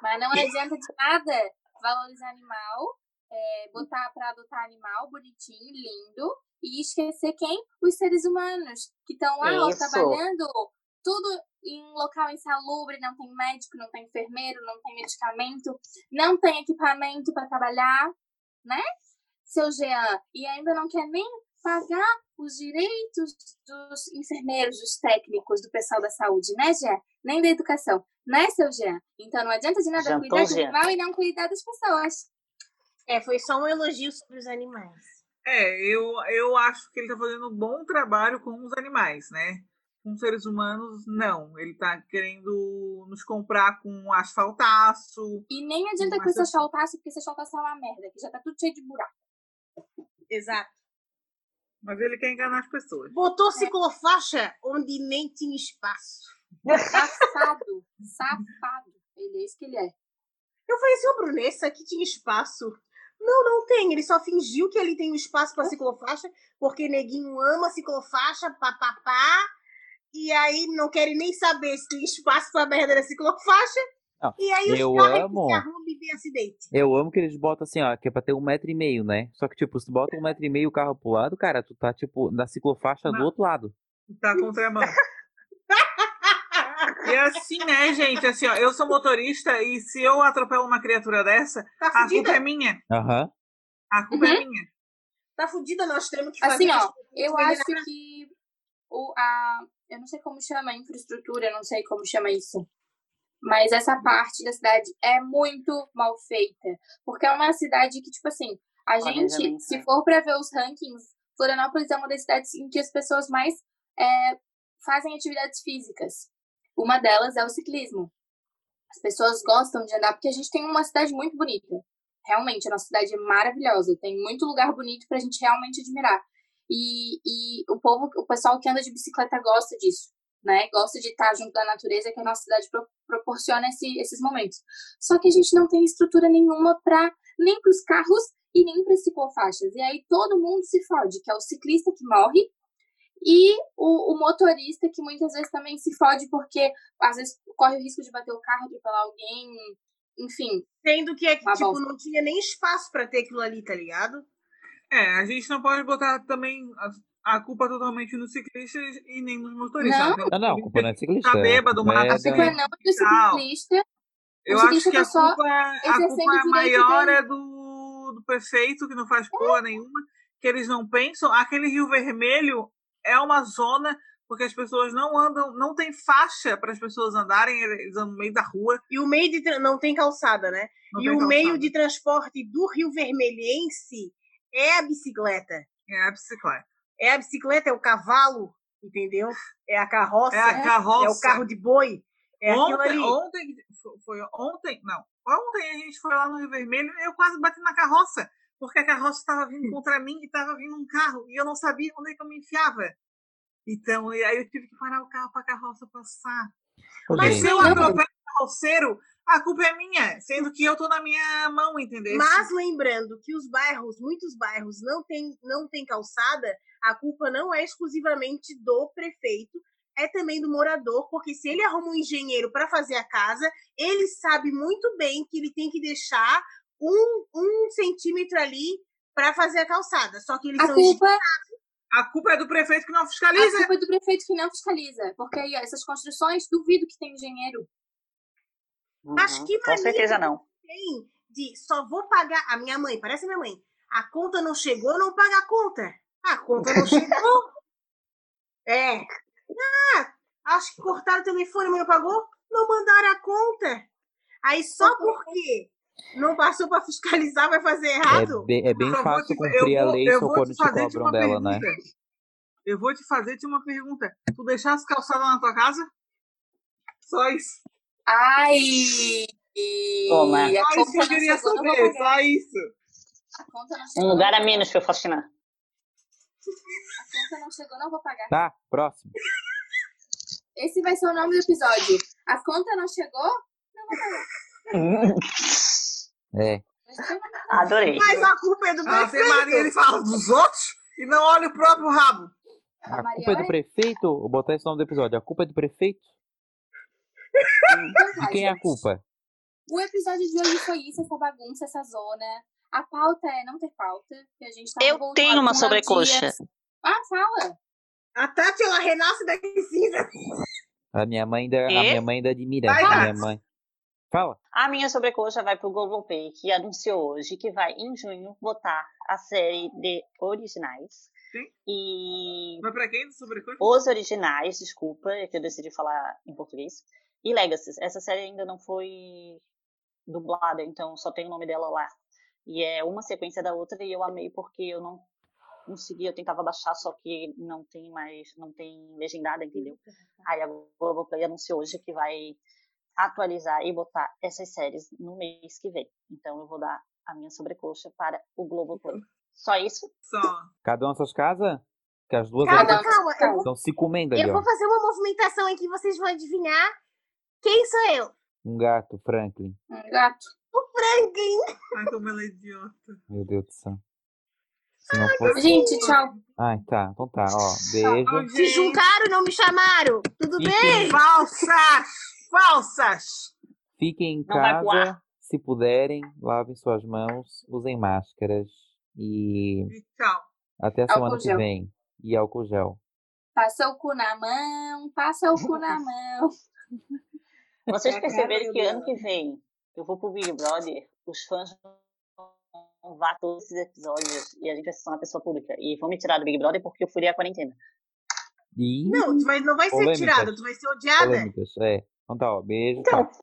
Mas não adianta de nada valorizar animal, é, botar pra adotar animal bonitinho, lindo, e esquecer quem? Os seres humanos, que estão lá ó, Isso. trabalhando tudo em local insalubre, não tem médico, não tem enfermeiro, não tem medicamento, não tem equipamento para trabalhar, né? Seu Jean, e ainda não quer nem pagar os direitos dos enfermeiros, dos técnicos, do pessoal da saúde, né, Jean? Nem da educação, né, seu Jean? Então não adianta de nada Jantou, cuidar do animal e não cuidar das pessoas. É, foi só um elogio sobre os animais. É, eu, eu acho que ele tá fazendo um bom trabalho com os animais, né? Com seres humanos, não. Ele tá querendo nos comprar com asfaltaço. E nem adianta com esse eu- asfaltaço, porque esse asfaltaço é uma merda, que já tá tudo cheio de buraco. Exato. Mas ele quer enganar as pessoas. Botou ciclofaixa onde nem tinha espaço. Safado, safado. Ele é isso que ele é. Eu falei assim, ô Brunessa, aqui tinha espaço. Não, não tem. Ele só fingiu que ali tem um espaço pra ciclofaixa, porque neguinho ama ciclofaixa, papapá. E aí não querem nem saber se tem espaço pra merda da ciclofaixa. Não, e aí os eu carros é que amo. se arrumam e tem acidente. Eu amo que eles botam assim, ó, que é pra ter um metro e meio, né? Só que, tipo, se tu bota um metro e meio o carro pro lado, cara, tu tá, tipo, na ciclofaixa do outro lado. Tá contramão. (laughs) E assim, né, gente? Assim, ó, eu sou motorista e se eu atropelo uma criatura dessa, Tá a culpa é minha. Aham. A culpa é minha. Tá fudida, nós temos que Assim, fazer. ó, as coisas eu acho que o, a, eu não sei como chama a infraestrutura, eu não sei como chama isso. Mas essa parte da cidade é muito mal feita. Porque é uma cidade que, tipo assim, a gente, se né? for pra ver os rankings, Florianópolis é uma das cidades em que as pessoas mais é, fazem atividades físicas. Uma delas é o ciclismo. As pessoas gostam de andar porque a gente tem uma cidade muito bonita. Realmente, a nossa cidade é maravilhosa. Tem muito lugar bonito pra gente realmente admirar. E, e o povo, o pessoal que anda de bicicleta gosta disso, né? Gosta de estar junto da natureza que a nossa cidade pro- proporciona esse- esses momentos. Só que a gente não tem estrutura nenhuma para nem para os carros e nem para ciclofaixas. E aí todo mundo se fode, que é o ciclista que morre e o, o motorista que muitas vezes também se fode porque às vezes corre o risco de bater o carro, atropelar alguém, enfim. Sendo que, é que Tá tipo, não tinha nem espaço pra ter aquilo ali, tá ligado? É, a gente não pode botar também a, a culpa totalmente nos ciclistas e nem nos motoristas. Não. Então, Não, não, a culpa não é ciclista. Tá bêbado, a culpa mata é A culpa da- é não do ciclista, Eu acho que a tá culpa, a culpa direito maior dele. é do, do prefeito, que não faz porra nenhuma, que eles não pensam. Aquele Rio Vermelho é uma zona porque as pessoas não andam, não tem faixa para as pessoas andarem, eles andam no meio da rua. E o meio de. Não tem calçada, né? não e o meio calçada. de transporte do Rio Vermelhense é a bicicleta. É a bicicleta. É a bicicleta, é o cavalo, entendeu? É a carroça, É a carroça. é o carro de boi. É ontem, ali. ontem, foi ontem, não. Ontem a gente foi lá no Rio Vermelho e eu quase bati na carroça. porque a carroça estava vindo contra mim e estava vindo um carro e eu não sabia onde é que eu me enfiava. Então, aí eu tive que parar o carro para a carroça passar. Ô, Mas se eu atropelo o carroceiro, a culpa é minha, sendo que eu tô na minha mão, entendeu? Mas lembrando que os bairros, muitos bairros não tem, não tem calçada, a culpa não é exclusivamente do prefeito, é também do morador, porque se ele arruma um engenheiro para fazer a casa, ele sabe muito bem que ele tem que deixar um, um centímetro ali para fazer a calçada. Só que eles A são culpa, A culpa é do prefeito que não a fiscaliza. culpa é do prefeito que não fiscaliza. Porque aí, essas construções, duvido que tem engenheiro. Acho Uhum, que Com certeza não. tem de só vou pagar. A minha mãe, parece a minha mãe. A conta não chegou, não paga a conta. A conta não chegou. (laughs) é. Ah, acho que cortaram o telefone, mas não pagou. Não mandaram a conta. Aí só porque não passou para fiscalizar vai fazer é, errado? é bem Só vou fácil te- cumprir eu a lei só quando te te cobram uma dela, né? pergunta. Eu vou te fazer te uma pergunta. Tu deixaste calçada na tua casa? Só isso. Ai! Toma. A eu não queria saber. Só isso. A conta não Um chegou. lugar não a menos pra eu fascinar. A conta não chegou, não vou pagar. Tá, próximo. Esse vai ser o nome do episódio. A conta não chegou, não vou pagar. É. Adorei. Mas a culpa é do A Ave prefeito. Maria, ele fala dos outros e não olha o próprio rabo. A culpa é do prefeito? Vou botar esse nome do episódio. A culpa é do prefeito? Então tá, quem é a culpa? O episódio de hoje foi isso, essa bagunça, essa zona. A pauta é não ter pauta, que a gente tá Eu tenho uma sobrecoxa. Dias. Ah, fala. A Tati, ela renasce da cinza. A minha mãe ainda, a minha mãe ainda admira. Vai, a minha mãe. Fala. A minha sobrecoxa vai pro Globoplay, que anunciou hoje que vai, em junho, botar a série de originais. Sim. E Mas pra quem do sobrecoxa? os originais, desculpa, é que eu decidi falar em português. E Legacies. Essa série ainda não foi dublada, então só tem o nome dela lá. E é uma sequência da outra e eu amei porque eu não consegui, eu tentava baixar, só que não tem mais, não tem legendada, entendeu? Aí a Globoplay anunciou hoje que vai atualizar e botar essas séries no mês que vem. Então eu vou dar a minha sobrecoxa para o Globoplay. Só isso? Só. Cada uma nas suas casas? Que as duas Cada um. Calma, eu vou, estão se comendo ali, eu ó. vou fazer uma movimentação aqui, vocês vão adivinhar quem sou eu. Um gato, Franklin. Um gato. O Franklin. Ai, como ela é idiota. Meu Deus do céu. Fosse. Gente, tchau. Ai, tá. Então tá, ó. Beijo. Se juntaram, não me chamaram. Tudo bem? Falsas! Falsas! fiquem em Não casa. Se puderem, lavem suas mãos, usem máscaras. E E tchau. até a semana que vem. E álcool gel. Passa o cu na mão, passa o cu na (laughs) mão. Vocês É perceberam que ano que vem eu vou pro Big Brother, os fãs vão ver todos esses episódios e a gente vai ser uma pessoa pública. E vão me tirar do Big Brother porque eu furei a quarentena. E Não, tu vai, não vai ser Polêmicas. tirada, tu vai ser odiada. polêmicas. É. Então tá, ó. Beijo. Então, tchau.